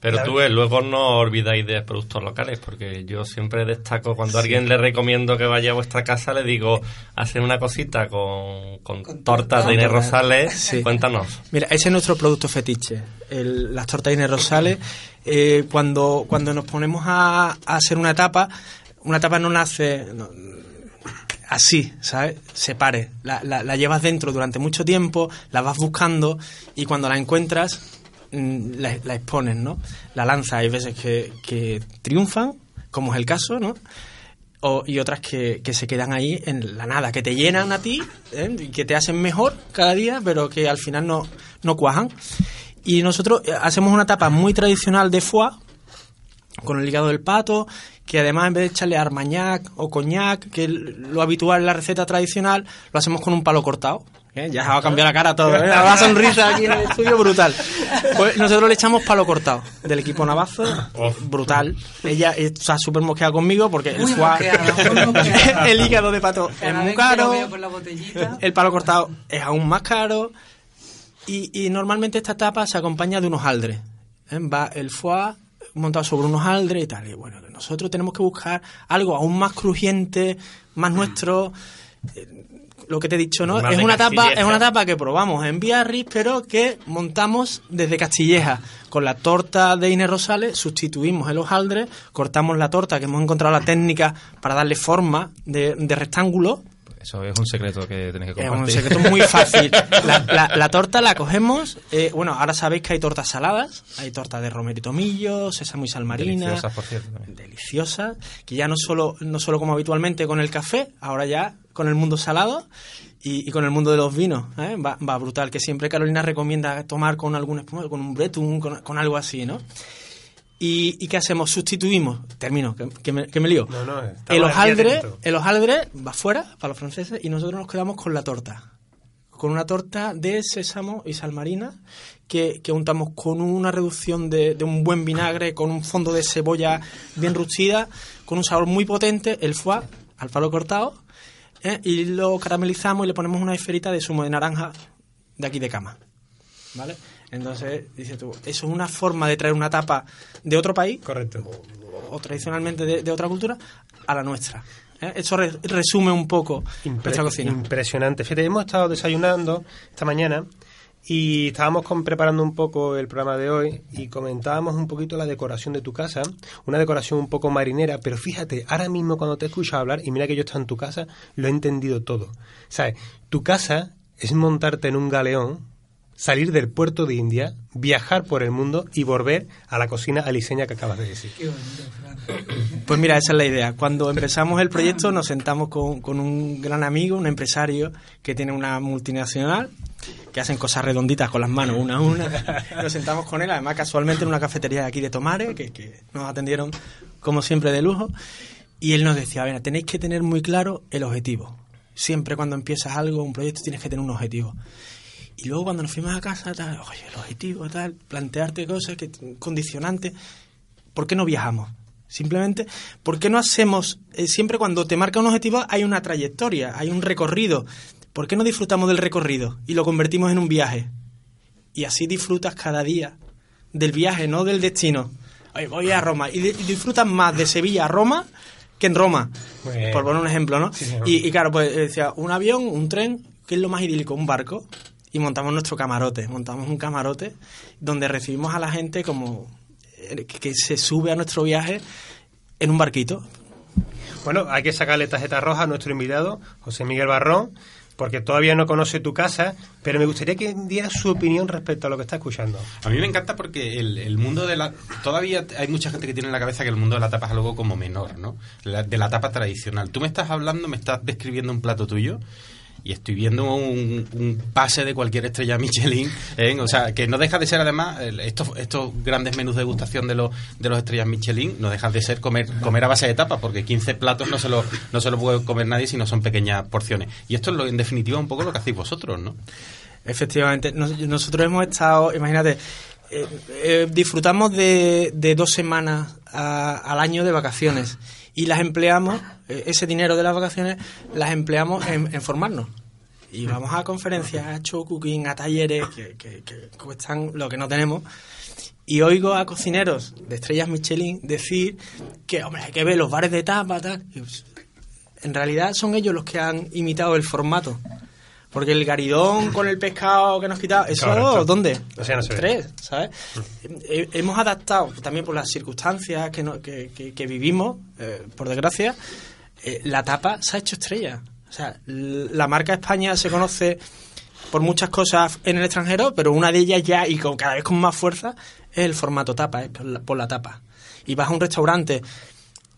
Pero tú, eh, luego no olvidáis de productos locales, porque yo siempre destaco, cuando a alguien le recomiendo que vaya a vuestra casa, le digo, hacen una cosita con, con Con tortas torta. de Inés Rosales, Sí. cuéntanos. Mira, ese es nuestro producto fetiche, el- las tortas Inés Rosales. Eh, cuando, cuando nos ponemos a, a hacer una tapa, una tapa no nace no, así, ¿sabes? Se pare. La, la- la llevas dentro durante mucho tiempo, la vas buscando y cuando la encuentras, la, la expones, ¿no? La lanzas. Hay veces que, triunfan, como es el caso, ¿no? Y otras que, se quedan ahí en la nada, que te llenan a ti ¿eh? que te hacen mejor cada día, pero que al final no, no cuajan. Y nosotros eh, hacemos una tapa muy tradicional de foie, con el hígado del pato, que además en vez de echarle armagnac o coñac, que es lo habitual en la receta tradicional, lo hacemos con un palo cortado. ¿Eh? Ya se va a cambiar la cara todo, ¿eh? la sonrisa aquí en el estudio brutal. Pues nosotros le echamos palo cortado del equipo Navazo, brutal. Ella está súper mosqueada conmigo porque el mosqueada, mosqueada. el hígado de pato es muy caro. El palo cortado es aún más caro y, y normalmente esta tapa se acompaña de unos aldres. ¿eh? Va el foie montado sobre unos aldres y tal. Y bueno, nosotros tenemos que buscar algo aún más crujiente, más nuestro. Lo que te he dicho, ¿no? Más Es una tapa, es una tapa que probamos en Biarritz, pero que montamos desde Castilleja. Con la torta de Inés Rosales sustituimos el hojaldre, cortamos la torta, que hemos encontrado la técnica para darle forma de, de rectángulo, Eso es un secreto que tenéis que Es compartir. un secreto muy fácil. La, la- la torta la cogemos. eh, bueno, ahora sabéis que hay tortas saladas. Hay torta de romero y tomillo, sésamo y sal marina. Deliciosas, por cierto. Deliciosas. Que ya no solo, no solo como habitualmente con el café, ahora ya con el mundo salado y, y con el mundo de los vinos. ¿eh? Va, va brutal. Que siempre Carolina recomienda tomar con algún espuma, con un bretum, con, con algo así, ¿no? ¿Y, y qué hacemos? Sustituimos. Termino, que, que me, que me lío. No, no, El hojaldre, el hojaldre va fuera para los franceses y nosotros nos quedamos con la torta. Con una torta de sésamo y sal marina que, que untamos con una reducción de, de un buen vinagre, con un fondo de cebolla bien ruchida, con un sabor muy potente, el foie, al palo cortado, ¿eh? y lo caramelizamos y le ponemos una esferita de zumo de naranja de aquí de cama. ¿Vale? Entonces, dices tú, eso es una forma de traer una tapa de otro país Correcto. o tradicionalmente de, de otra cultura a la nuestra. ¿eh? Eso re- resume un poco Impre- nuestra cocina. Impresionante. Fíjate, hemos estado desayunando esta mañana y estábamos con- preparando un poco el programa de hoy y comentábamos un poquito la decoración de tu casa, una decoración un poco marinera, pero fíjate, ahora mismo cuando te escucho hablar, y mira que yo estoy en tu casa, lo he entendido todo. ¿Sabes? Tu casa es montarte en un galeón, salir del puerto de India, viajar por el mundo y volver a la cocina aliseña que acabas de decir. Qué bonito, Fran. Pues mira, esa es la idea. Cuando empezamos el proyecto nos sentamos con, con un gran amigo, un empresario que tiene una multinacional, que hacen cosas redonditas con las manos, una a una. Nos sentamos con él, además casualmente en una cafetería de aquí de Tomares, que, que nos atendieron como siempre de lujo. Y él nos decía, a ver, tenéis que tener muy claro el objetivo. Siempre cuando empiezas algo, un proyecto, tienes que tener un objetivo. Y luego cuando nos fuimos a casa, tal, oye, el objetivo, tal, plantearte cosas, que condicionantes. ¿Por qué no viajamos? Simplemente, ¿por qué no hacemos, eh, siempre cuando te marca un objetivo hay una trayectoria, hay un recorrido? ¿Por qué no disfrutamos del recorrido y lo convertimos en un viaje? Y así disfrutas cada día del viaje, no del destino. Oye, voy a Roma y, di- y disfrutas más de Sevilla a Roma que en Roma, por poner un ejemplo, ¿no? Sí, y, y claro, pues decía, un avión, un tren, ¿qué es lo más idílico? Un barco. Y montamos nuestro camarote, montamos un camarote donde recibimos a la gente como eh, que, que se sube a nuestro viaje en un barquito. Bueno, hay que sacarle tarjeta roja a nuestro invitado, José Miguel Barrón, porque todavía no conoce tu casa, pero me gustaría que diera su opinión respecto a lo que está escuchando. A mí me encanta porque el, el mundo de la... Todavía hay mucha gente que tiene en la cabeza que el mundo de la tapa es algo como menor, ¿no? La- de la tapa tradicional. Tú me estás hablando, me estás describiendo un plato tuyo y estoy viendo un, pase de cualquier estrella Michelin, o sea, que no deja de ser además estos, estos grandes menús de degustación de los, de los estrellas Michelin, no dejan de ser comer, comer a base de tapas, porque 15 platos no se lo, no se lo puede comer nadie si no son pequeñas porciones. Y esto es lo, en definitiva un poco lo que hacéis vosotros, ¿no? Efectivamente, nos- nosotros hemos estado, imagínate, eh, eh, disfrutamos de, de dos semanas al año de vacaciones y las empleamos, eh, ese dinero de las vacaciones, las empleamos en, en formarnos. Y vamos a conferencias, a show cooking, a talleres que, que- que cuestan lo que no tenemos. Y oigo a cocineros de estrellas Michelin decir que, hombre, hay que ver los bares de tapa, tal. Pues, en realidad son ellos los que han imitado el formato. Porque el garidón con el pescado que nos quitaba, ¿eso Correcto. dónde? O sea, no se. Tres, ¿sabes? Hemos adaptado también por las circunstancias que, no- que, que- que vivimos, eh, por desgracia, eh, la tapa se ha hecho estrella. O sea, la marca España se conoce por muchas cosas en el extranjero, pero una de ellas ya, y con, cada vez con más fuerza, es el formato tapa, es por la, por la tapa. Y vas a un restaurante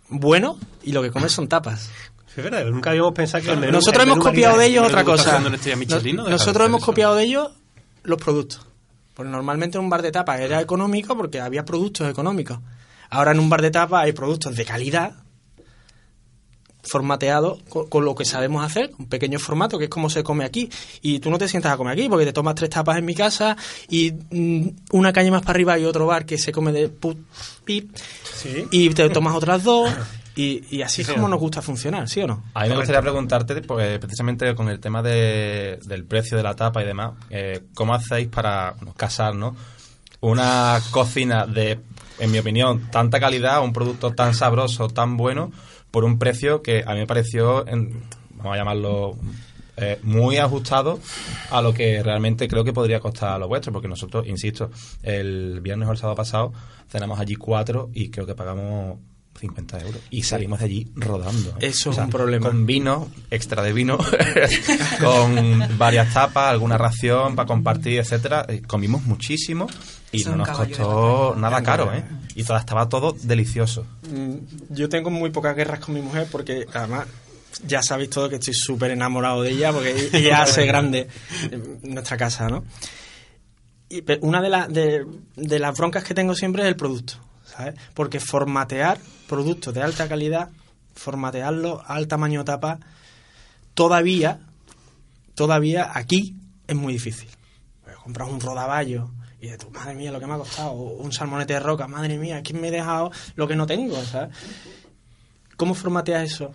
bueno y lo que comes son tapas. Es verdad, nunca habíamos pensado que el menú- Nosotros el hemos menú copiado de ellos otra cosa. Nosotros hemos eso. copiado de ellos los productos. Porque normalmente en un bar de tapas era económico porque había productos económicos. Ahora en un bar de tapas hay productos de calidad formateados con, con lo que sabemos hacer, un pequeño formato que es como se come aquí. Y tú no te sientas a comer aquí porque te tomas tres tapas en mi casa y mm, una calle más para arriba hay otro bar que se come de put, pip Sí. y te tomas otras dos. Y, y así es Sí, como nos gusta funcionar, ¿sí o no? A mí me gustaría preguntarte, pues, precisamente con el tema de- del precio de la tapa y demás, eh, ¿cómo hacéis para bueno, casar, ¿no? Una cocina de, en mi opinión, tanta calidad, un producto tan sabroso, tan bueno, por un precio que a mí me pareció, en- vamos a llamarlo, eh, muy ajustado a lo que realmente creo que podría costar a lo vuestro, porque nosotros, insisto, el viernes o el sábado pasado cenamos allí cuatro y creo que pagamos 50 euros. Y salimos de allí rodando. ¿eh? Eso es un problema. Con vino, extra de vino, con varias tapas, alguna ración para compartir, etcétera. Eh, Comimos muchísimo y no nos costó nada caro, ¿eh? Y todo, estaba todo delicioso. Mm, Yo tengo muy pocas guerras con mi mujer porque además ya sabéis todo que estoy súper enamorado de ella porque ella hace grande nuestra casa, ¿no? Y una de, las de, de las broncas que tengo siempre es el producto, ¿sabes? Porque formatear productos de alta calidad, formatearlo al tamaño tapa, todavía, todavía aquí es muy difícil. Pues compras un rodaballo y de tu madre mía lo que me ha costado, un salmonete de roca, madre mía, ¿quién me he dejado lo que no tengo? ¿sabes? ¿Cómo formateas eso?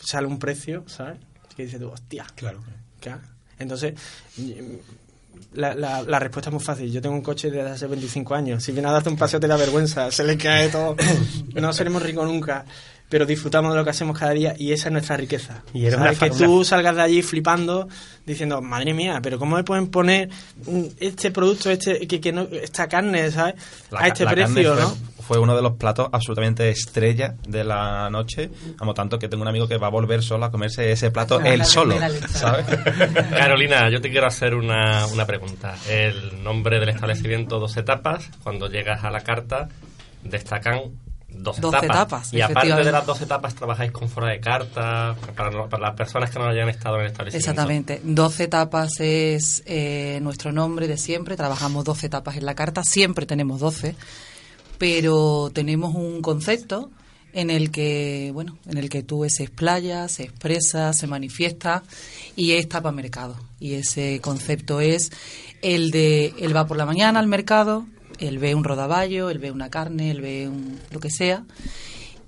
Sale un precio, ¿sabes? Que dices tú, hostia. Claro. Claro. Entonces, la, la, la respuesta es muy fácil. Yo tengo un coche desde hace 25 años. Si viene a darte un paseo te da vergüenza, se le cae todo. No seremos ricos nunca, pero disfrutamos de lo que hacemos cada día y esa es nuestra riqueza. Y ¿Sabes? una que tú salgas de allí flipando, diciendo, madre mía, pero ¿cómo me pueden poner este producto, este que, que no, esta carne, ¿sabes? La a este precio, ¿no? fue uno de los platos absolutamente estrella de la noche. Como tanto que tengo un amigo que va a volver solo a comerse ese plato La él solo. Carolina, yo te quiero hacer una, una pregunta. El nombre del establecimiento, dos etapas. Cuando llegas a la carta, destacan dos 12 etapas. etapas, y aparte de las dos etapas, trabajáis con fuera de carta para, para las personas que no hayan estado en el establecimiento. Exactamente. 12 etapas es eh, nuestro nombre de siempre. Trabajamos 12 etapas en la carta. Siempre tenemos 12. Pero tenemos un concepto en el que, bueno, en el que tú se explaya, se expresa, se manifiesta y es tapa mercado. Y ese concepto es el de él va por la mañana al mercado, él ve un rodaballo, él ve una carne, él ve un, lo que sea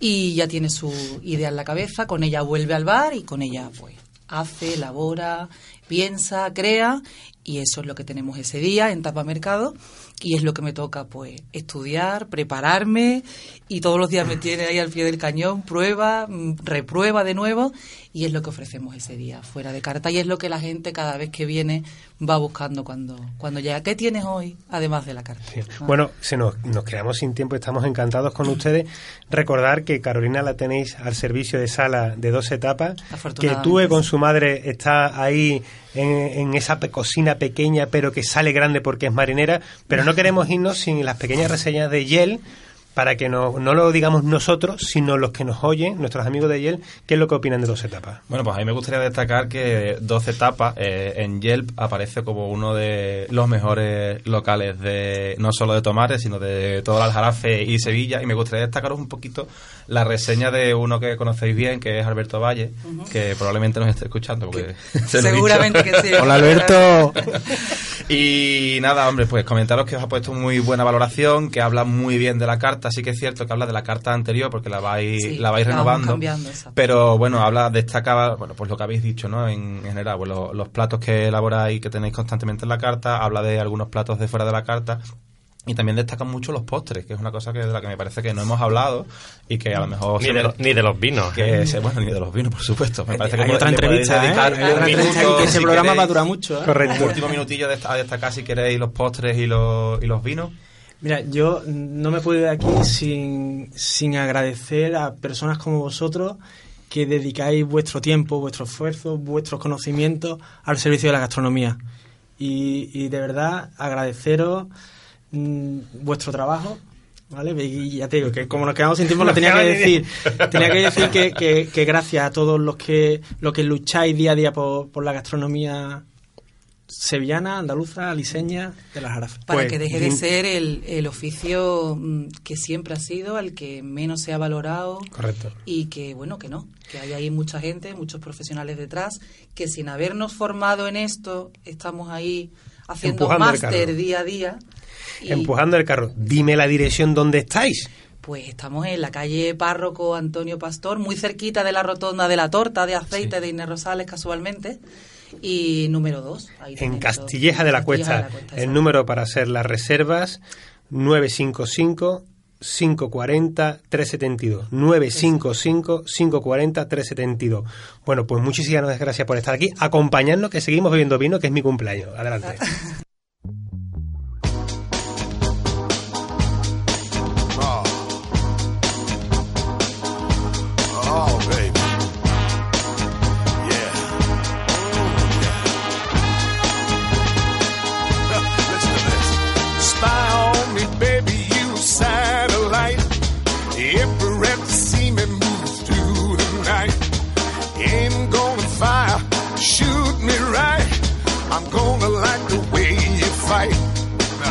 y ya tiene su idea en la cabeza, con ella vuelve al bar y con ella pues hace, elabora, piensa, crea y eso es lo que tenemos ese día en Tapa Mercado y es lo que me toca pues estudiar, prepararme y todos los días me tiene ahí al pie del cañón, prueba, mm, reprueba de nuevo y es lo que ofrecemos ese día fuera de carta y es lo que la gente cada vez que viene va buscando cuando, cuando llega. ¿Qué tienes hoy además de la carta? Sí. Ah. Bueno, se nos, nos quedamos sin tiempo, estamos encantados con ustedes. Recordar que Carolina la tenéis al servicio de sala de dos etapas, que Tue con su madre está ahí en, en esa cocina pequeña, pero que sale grande porque es marinera, pero no queremos irnos sin las pequeñas reseñas de Yel para que no, no lo digamos nosotros, sino los que nos oyen, nuestros amigos de Yel, qué es lo que opinan de dos etapas. Bueno, pues a mí me gustaría destacar que 12 Tapas eh, en Yelp aparece como uno de los mejores locales de no solo de tomates, sino de todo el Aljarafe y Sevilla. Y me gustaría destacaros un poquito la reseña de uno que conocéis bien, que es Alberto Valle, que probablemente nos esté escuchando. Porque se Seguramente que sí. Hola Alberto. Y nada, hombre, pues comentaros que os ha puesto muy buena valoración, que habla muy bien de la carta. Sí que es cierto que habla de la carta anterior porque la vais, Sí, la vais renovando. pero bueno, habla, destaca, bueno, pues lo que habéis dicho, ¿no? En general, pues lo- los platos que elaboráis, que tenéis constantemente en la carta, habla de algunos platos de fuera de la carta. Y también destacan mucho los postres, que es una cosa que de la que me parece que no hemos hablado y que a lo mejor... Ni de, me- lo- ni de los vinos. que se- bueno, ni de los vinos, por supuesto. Me parece que Hay otra entrevista, ¿eh? dedicar Hay otra entrevista minuto, que ese si programa queréis. va a durar mucho, ¿eh? Correcto. Un último minutillo de- a destacar si queréis los postres y los, y los vinos. Mira, yo no me puedo ir de aquí sin, sin agradecer a personas como vosotros que dedicáis vuestro tiempo, vuestro esfuerzo, vuestros conocimientos al servicio de la gastronomía. Y, y de verdad agradeceros mm, vuestro trabajo. ¿Vale? Y ya te digo que como nos quedamos sin tiempo lo tenía que decir. Tenía que decir que, que- que gracias a todos los que, los que lucháis día a día por, por la gastronomía sevillana, andaluza, liseña de las Jarafes. para Pues, que deje de ser el, el oficio mm, que siempre ha sido, al que menos se ha valorado Correcto. y que, bueno, que no, que hay ahí mucha gente, muchos profesionales detrás, que sin habernos formado en esto, estamos ahí haciendo máster día a día. y, Empujando el carro. Dime la dirección donde estáis. Pues estamos en la calle Párroco Antonio Pastor, muy cerquita de la rotonda de la torta de aceite de Inés Rosales, casualmente, y número 2. en Castilleja de la Cuesta. El número para hacer las reservas 955 540 372 955 540 372 Bueno, pues muchísimas gracias por estar aquí. Acompañarnos que seguimos bebiendo vino, que es mi cumpleaños. Adelante.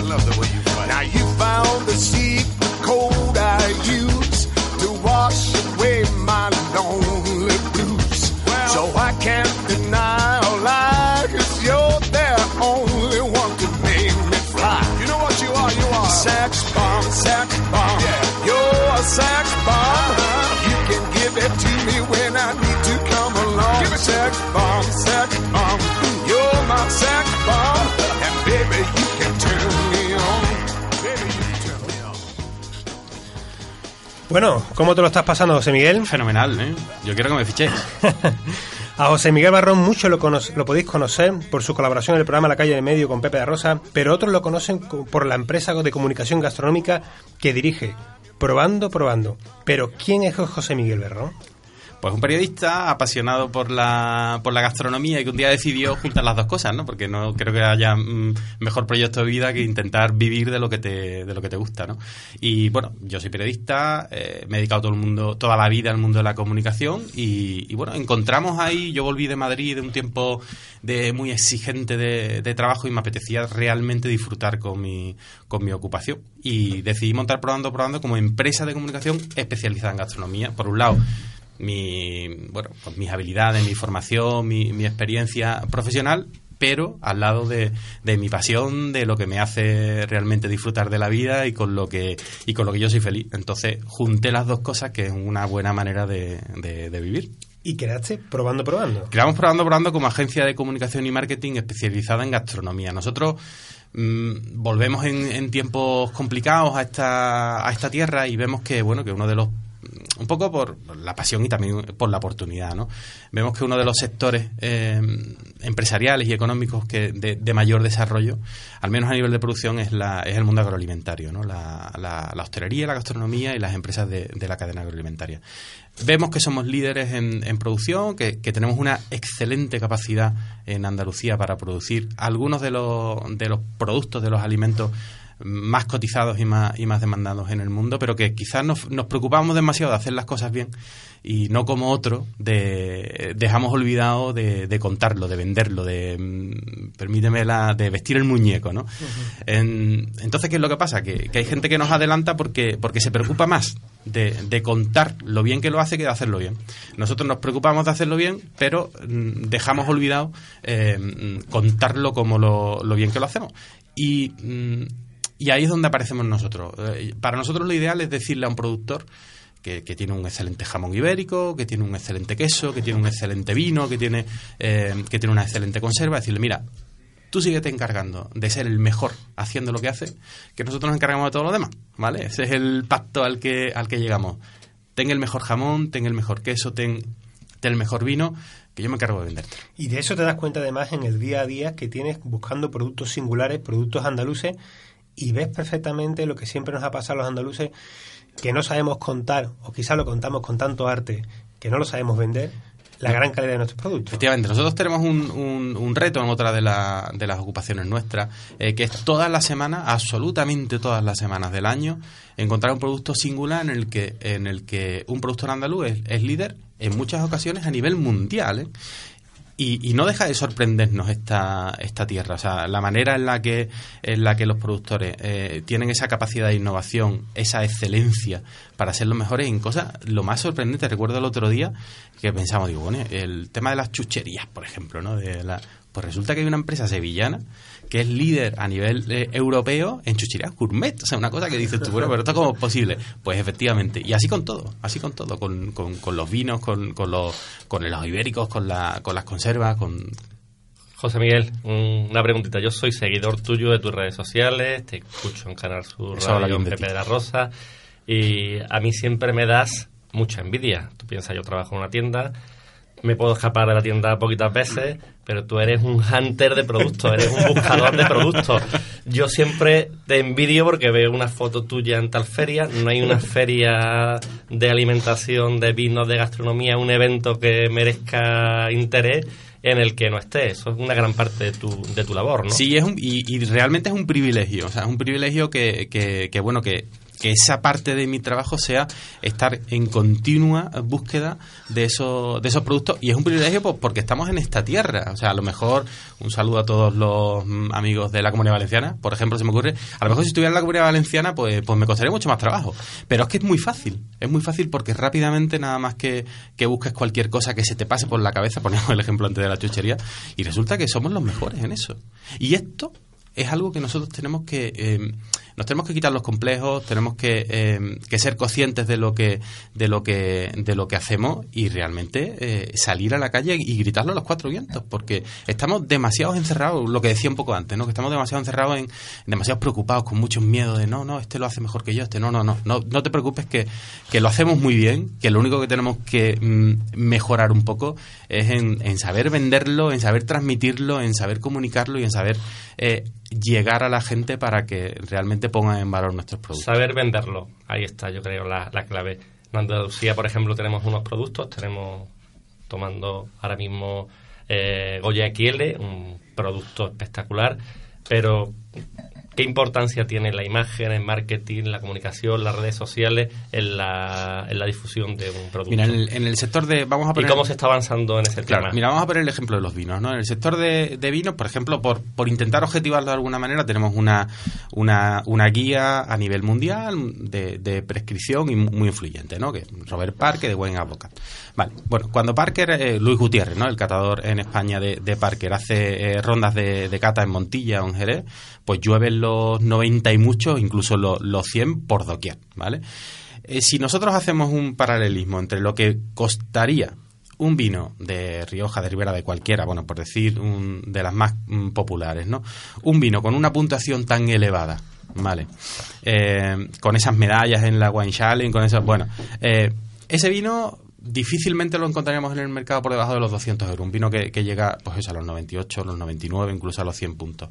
love the way you fight. Now you found the secret code I use to wash away my lonely blues. so I can't deny Bueno, ¿cómo te lo estás pasando, José Miguel? Fenomenal, ¿eh? Yo quiero que me fichéis. A José Miguel Barrón mucho lo, lo podéis conocer por su colaboración en el programa La Calle de Medio con Pepe de Rosa, pero otros lo conocen co- por la empresa de comunicación gastronómica que dirige, Probando, Probando. Pero ¿quién es José Miguel Barrón? Pues un periodista apasionado por la, por la gastronomía y que un día decidió juntar las dos cosas, ¿no? Porque no creo que haya mm, mejor proyecto de vida que intentar vivir de lo que te, de lo que te gusta, ¿no? Y bueno, yo soy periodista, eh, me he dedicado todo el mundo, toda la vida al mundo de la comunicación y, y bueno, encontramos ahí, yo volví de Madrid de un tiempo de muy exigente de, de trabajo y me apetecía realmente disfrutar con mi, con mi ocupación. Y decidí montar Probando Probando como empresa de comunicación especializada en gastronomía. Por un lado, mi, bueno, pues mis habilidades, mi formación, mi, mi experiencia profesional, pero al lado de, de mi pasión, de lo que me hace realmente disfrutar de la vida y con lo que, y con lo que yo soy feliz. Entonces junté las dos cosas, que es una buena manera de, de- de vivir. Y creaste Probando, Probando. Creamos Probando Probando como agencia de comunicación y marketing especializada en gastronomía. Nosotros mm, volvemos en, en tiempos complicados a esta, a esta tierra y vemos que, bueno, que uno de los un poco por la pasión y también por la oportunidad, ¿no? Vemos que uno de los sectores eh, empresariales y económicos que de, de mayor desarrollo, al menos a nivel de producción, es, la, es el mundo agroalimentario, ¿no? La, hostelería, la gastronomía y las empresas de, la cadena agroalimentaria. Vemos que somos líderes en, en producción, que, que tenemos una excelente capacidad en Andalucía para producir algunos de los, de los productos, de los alimentos más cotizados y más, y más demandados en el mundo, pero que quizás nos, nos preocupamos demasiado de hacer las cosas bien y no como otro, de, dejamos olvidado de, de contarlo, de venderlo, de, mm, permíteme, la, de vestir el muñeco, ¿no? En- entonces, ¿qué es lo que pasa? Que, que hay gente que nos adelanta porque, porque se preocupa más de, de contar lo bien que lo hace que de hacerlo bien. Nosotros nos preocupamos de hacerlo bien, pero mm, dejamos olvidado eh, mm, contarlo como lo, lo bien que lo hacemos. Y, y ahí es donde aparecemos nosotros. Eh, Para nosotros lo ideal es decirle a un productor que, que tiene un excelente jamón ibérico, que tiene un excelente queso, que tiene un excelente vino, que tiene, eh, que tiene una excelente conserva, decirle, mira, tú síguete encargando de ser el mejor haciendo lo que hace, que nosotros nos encargamos de todo lo demás, ¿vale? Ese es el pacto al que, al que llegamos. Ten el mejor jamón, ten el mejor queso, ten, ten el mejor vino, que yo me encargo de venderte. Y de eso te das cuenta además en el día a día que tienes buscando productos singulares, productos andaluces, y ves perfectamente lo que siempre nos ha pasado a los andaluces, que no sabemos contar, o quizá lo contamos con tanto arte, que no lo sabemos vender, la gran calidad de nuestros productos. Efectivamente, nosotros tenemos un, un- un reto en otra de, la- de las ocupaciones nuestras, eh, que es todas las semanas, absolutamente todas las semanas del año, encontrar un producto singular en el que, en el que un productor andaluz es, es líder en muchas ocasiones a nivel mundial. ¿eh? Y, y no deja de sorprendernos esta, esta tierra, o sea, la manera en la que, en la que los productores eh, tienen esa capacidad de innovación, esa excelencia para ser los mejores en cosas, lo más sorprendente, recuerdo el otro día que pensamos, digo, bueno, el tema de las chucherías, por ejemplo, ¿no? De la, pues resulta que hay una empresa sevillana que es líder a nivel eh, europeo en chucherías gourmet. O sea, una cosa que dices tú, bueno, pero esto cómo es posible. Pues efectivamente, y así con todo, así con todo, con, con, con los vinos, con, con, los, con los ibéricos, con, la, con las conservas, con... José Miguel, un- una preguntita. Yo soy seguidor tuyo de tus redes sociales, te escucho en Canal Sur Radio, de Pepe de la Rosa, y a mí siempre me das mucha envidia. Tú piensas, yo trabajo en una tienda, me puedo escapar de la tienda poquitas veces, pero tú eres un hunter de productos, eres un buscador de productos. Yo siempre te envidio porque veo una foto tuya en tal feria, no hay una feria de alimentación, de vinos, de gastronomía, un evento que merezca interés en el que no estés. Eso es una gran parte de tu, de tu labor, ¿no? Sí, es un, y, y realmente es un privilegio. O sea, es un privilegio que, que, que, bueno, que que esa parte de mi trabajo sea estar en continua búsqueda de esos, de esos productos y es un privilegio pues, porque estamos en esta tierra. O sea, a lo mejor un saludo a todos los mm, amigos de la Comunidad Valenciana, por ejemplo, se me ocurre, a lo mejor si estuviera en la Comunidad Valenciana pues, pues me costaría mucho más trabajo. Pero es que es muy fácil, es muy fácil porque rápidamente nada más que, que busques cualquier cosa que se te pase por la cabeza, ponemos el ejemplo antes de la chuchería, y resulta que somos los mejores en eso. Y esto es algo que nosotros tenemos que eh, nos tenemos que quitar los complejos tenemos que, eh, que, ser conscientes de lo que de lo que de lo que hacemos y realmente eh, salir a la calle y gritarlo a los cuatro vientos porque estamos demasiado encerrados lo que decía un poco antes no que estamos demasiado encerrados en demasiado preocupados con muchos miedos de no no este lo hace mejor que yo este no no no no no te preocupes que, que lo hacemos muy bien que lo único que tenemos que mm, mejorar un poco es en, en, saber venderlo en saber transmitirlo en saber comunicarlo y en saber eh, llegar a la gente para que realmente pongan en valor nuestros productos. Saber venderlo, ahí está, yo creo, la, la clave. En Andalucía, por ejemplo, tenemos unos productos, tenemos tomando ahora mismo eh, Goya XL, un producto espectacular, pero ¿Qué importancia tiene la imagen, el marketing, la comunicación, las redes sociales en la, en la difusión de un producto? Mira, en el, en el, sector de... Vamos a poner, ¿Y cómo se está avanzando en ese claro, tema? Mira, vamos a poner el ejemplo de los vinos. ¿no? En el sector de, de vinos, por ejemplo, por, por intentar objetivarlo de alguna manera, tenemos una, una, una guía a nivel mundial de, de prescripción y muy influyente, ¿no? que Robert Parker, de Wayne Advocate. Vale, bueno, cuando Parker, eh, Luis Gutiérrez, ¿no? el catador en España de, de Parker, hace eh, rondas de, de, cata en Montilla o en Jerez, pues llueven los 90 y muchos, incluso los, los 100 por doquier, ¿vale? Eh, si nosotros hacemos un paralelismo entre lo que costaría un vino de Rioja, de Ribera, de cualquiera, bueno, por decir un, de las más mm, populares, ¿no? Un vino con una puntuación tan elevada, ¿vale? Eh, con esas medallas en la Wine Challenge, con esas, bueno, eh, ese vino difícilmente lo encontraríamos en el mercado por debajo de los 200 euros. Un vino que, llega pues eso, a los 98, a los 99, incluso a los 100 puntos.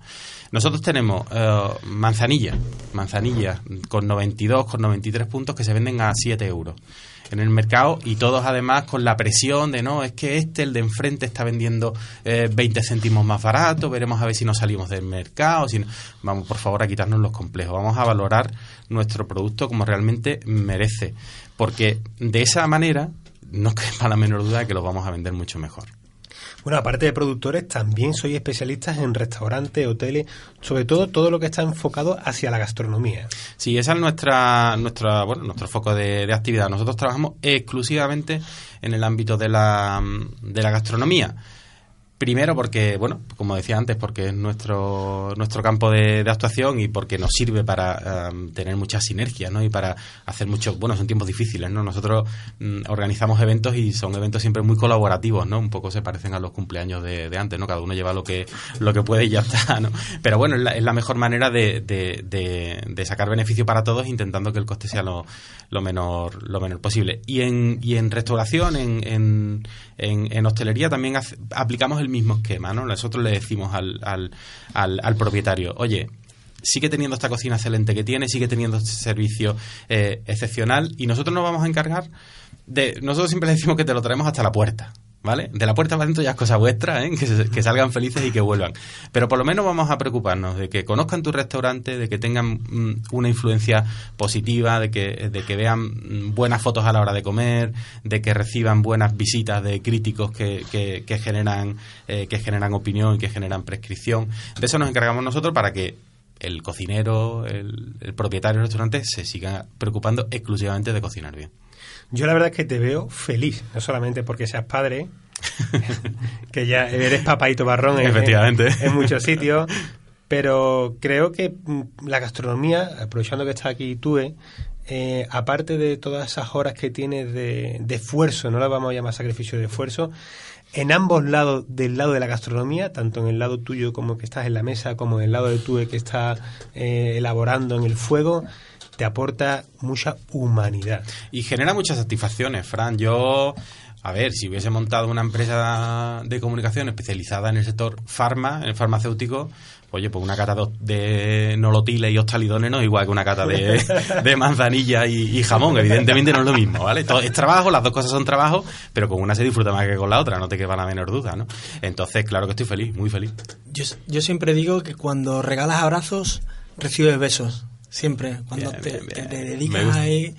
Nosotros tenemos uh, manzanilla, manzanilla con 92, con 93 puntos que se venden a 7 euros en el mercado y todos además con la presión de no, es que este, el de enfrente, está vendiendo eh, 20 céntimos más barato, veremos a ver si nos salimos del mercado, si no, vamos por favor a quitarnos los complejos, vamos a valorar nuestro producto como realmente merece, porque de esa manera no quepa la menor duda de que los vamos a vender mucho mejor. Bueno, aparte de productores, también soy especialistas en restaurantes, hoteles, sobre todo todo lo que está enfocado hacia la gastronomía. Sí, esa es nuestra, nuestra bueno, nuestro foco de, de actividad. Nosotros trabajamos exclusivamente en el ámbito de la, de la gastronomía. Primero porque, bueno, como decía antes, porque es nuestro, nuestro campo de, de actuación y porque nos sirve para um, tener mucha sinergia, ¿no? Y para hacer mucho, bueno, son tiempos difíciles, ¿no? Nosotros um, organizamos eventos y son eventos siempre muy colaborativos, ¿no? Un poco se parecen a los cumpleaños de, antes, ¿no? Cada uno lleva lo que, lo que puede y ya está, ¿no? Pero bueno, es la, mejor manera de, de, sacar beneficio para todos intentando que el coste sea lo, lo menor, lo menor posible. Y en, y en restauración, en, en, en, hostelería también aplicamos el mismo esquema, ¿no? Nosotros le decimos al, al, al, al propietario, oye, sigue teniendo esta cocina excelente que tiene, sigue teniendo este servicio eh, excepcional y nosotros nos vamos a encargar de... Nosotros siempre le decimos que te lo traemos hasta la puerta. ¿Vale? De la puerta para adentro ya es cosa vuestra, ¿eh? que, se, que, salgan felices y que vuelvan. Pero por lo menos vamos a preocuparnos de que conozcan tu restaurante, de que tengan mm, una influencia positiva, de que, de que vean buenas fotos a la hora de comer, de que reciban buenas visitas de críticos que, que, que generan, eh, que generan opinión y que generan prescripción. De eso nos encargamos nosotros para que el cocinero, el, el propietario del restaurante se siga preocupando exclusivamente de cocinar bien. Yo la verdad es que te veo feliz, no solamente porque seas padre, que ya eres papaito barrón en, Efectivamente. en, en muchos sitios, pero creo que la gastronomía, aprovechando que está aquí tú, eh, aparte de todas esas horas que tienes de, de esfuerzo, no la vamos a llamar sacrificio de esfuerzo, en ambos lados del lado de la gastronomía, tanto en el lado tuyo como que estás en la mesa, como en el lado de tú que está eh, elaborando en el fuego, te aporta mucha humanidad. Y genera muchas satisfacciones, Fran. Yo A ver, si hubiese montado una empresa de comunicación especializada en el sector farma, en el farmacéutico, oye, pues una cata de, nolotiles y ostalidones no es igual que una cata de, de manzanilla y, y jamón. Evidentemente no es lo mismo, ¿vale? Todo es trabajo, las dos cosas son trabajo, pero con una se disfruta más que con la otra, no te queda la menor duda, ¿no? Entonces, claro que estoy feliz, muy feliz. Yo, yo siempre digo que cuando regalas abrazos, recibes besos. Siempre. Cuando Bien, te, bien, bien. te dedicas ahí,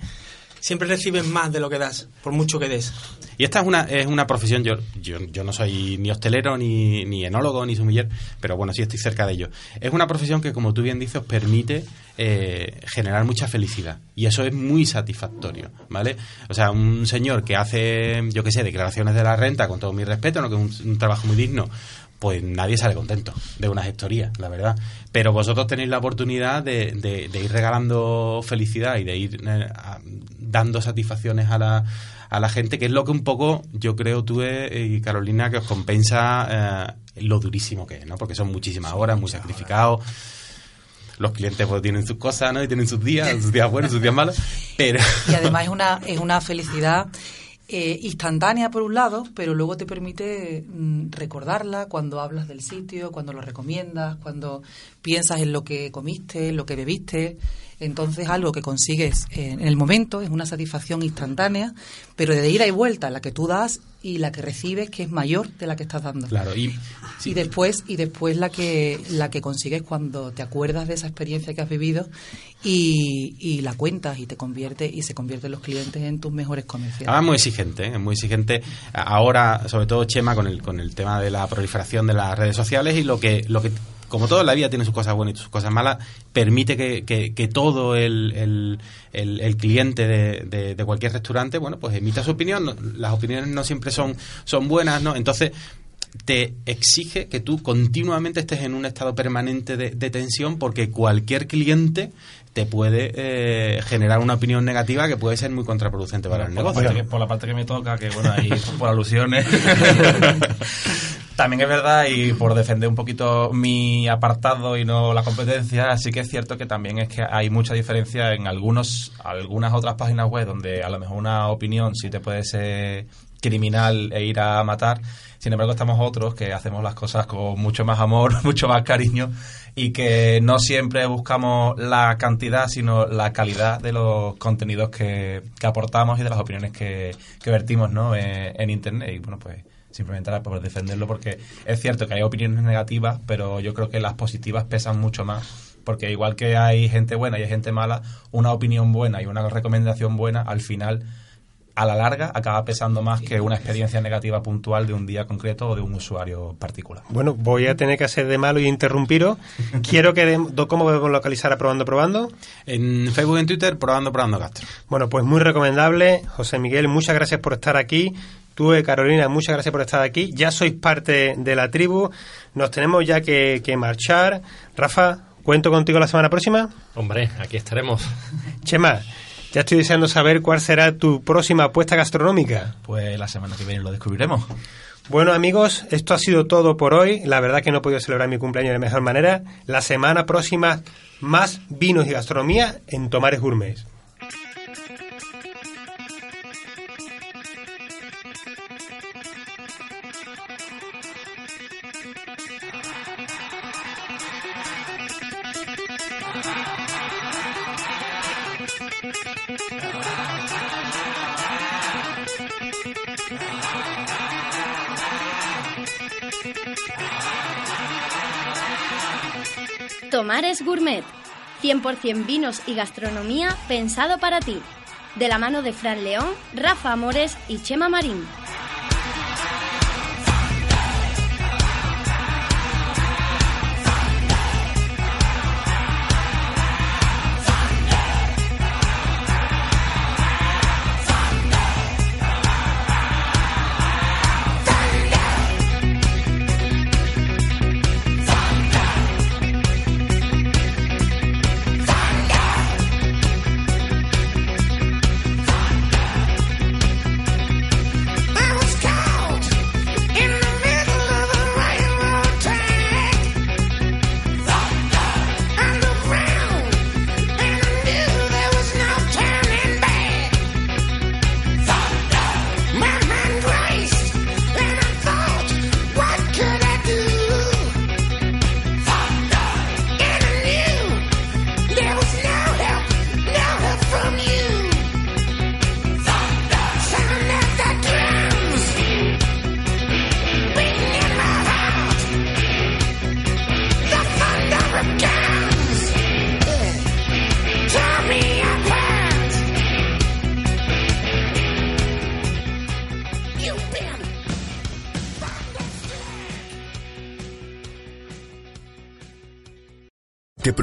siempre recibes más de lo que das, por mucho que des. Y esta es una, es una profesión, yo, yo, yo no soy ni hostelero, ni, ni enólogo, ni sumiller, pero bueno, sí estoy cerca de ello. Es una profesión que, como tú bien dices, os permite eh, generar mucha felicidad. Y eso es muy satisfactorio, ¿vale? O sea, un señor que hace, yo qué sé, declaraciones de la renta, con todo mi respeto, ¿no? que es un, un trabajo muy digno, pues nadie sale contento de una gestoría, la verdad. Pero vosotros tenéis la oportunidad de, de- de ir regalando felicidad y de ir eh, dando satisfacciones a la, a la gente, que es lo que un poco yo creo tú eh, y Carolina que os compensa eh, lo durísimo que es, ¿no? Porque son muchísimas horas, muy sacrificados. Los clientes pues tienen sus cosas, ¿no? Y tienen sus días, sus días buenos, sus días malos, pero... Y además es una, es una felicidad eh, instantánea por un lado, pero luego te permite mm, recordarla cuando hablas del sitio, cuando lo recomiendas, cuando piensas en lo que comiste, lo que bebiste. Entonces algo que consigues eh, en el momento es una satisfacción instantánea, pero de ida y vuelta, la que tú das y la que recibes que es mayor de la que estás dando. Claro, y Y después, y después la que la que consigues cuando te acuerdas de esa experiencia que has vivido y, y la cuentas y te convierte y se convierten los clientes en tus mejores comerciales. Además, muy exigente, ¿eh? es muy exigente. Ahora, sobre todo Chema, con el, con el tema de la proliferación de las redes sociales y lo que, lo que como todo en la vida tiene sus cosas buenas y sus cosas malas, permite que, que- que todo el, el- el- el cliente de, de- de cualquier restaurante, bueno, pues emita su opinión. Las opiniones no siempre son, son buenas, ¿no? Entonces, te exige que tú continuamente estés en un estado permanente de, de tensión porque cualquier cliente te puede eh, generar una opinión negativa que puede ser muy contraproducente para el por, negocio. que, por la parte que me toca, que bueno, ahí por alusiones. También es verdad, y por defender un poquito mi apartado y no la competencia, sí que es cierto que también es que hay mucha diferencia en algunos algunas otras páginas web donde a lo mejor una opinión sí te puede ser criminal e ir a matar. Sin embargo, estamos otros que hacemos las cosas con mucho más amor, mucho más cariño y que no siempre buscamos la cantidad, sino la calidad de los contenidos que, que aportamos y de las opiniones que, que vertimos ¿no? en, en Internet. Y bueno, pues simplemente era por defenderlo porque es cierto que hay opiniones negativas, pero yo creo que las positivas pesan mucho más. Porque igual que hay gente buena y hay gente mala, una opinión buena y una recomendación buena al final a la larga acaba pesando más que una experiencia negativa puntual de un día concreto o de un usuario particular. Bueno, voy a tener que hacer de malo y interrumpiros. Quiero que... do- ¿Cómo podemos localizar a Probando Probando? En Facebook y en Twitter, Probando Probando Gastro. Bueno, pues muy recomendable. José Miguel, muchas gracias por estar aquí. Tú, eh, Carolina, muchas gracias por estar aquí. Ya sois parte de la tribu. Nos tenemos ya que, que marchar. Rafa, ¿cuento contigo la semana próxima? Hombre, aquí estaremos. Chema, ya estoy deseando saber cuál será tu próxima apuesta gastronómica. Pues la semana que viene lo descubriremos. Bueno amigos, esto ha sido todo por hoy. La verdad que no he podido celebrar mi cumpleaños de mejor manera. La semana próxima más vinos y gastronomía en Tomares Gourmet. Tomares Gourmet. 100% vinos y gastronomía pensado para ti. De la mano de Fran León, Rafa Amores y Chema Marín.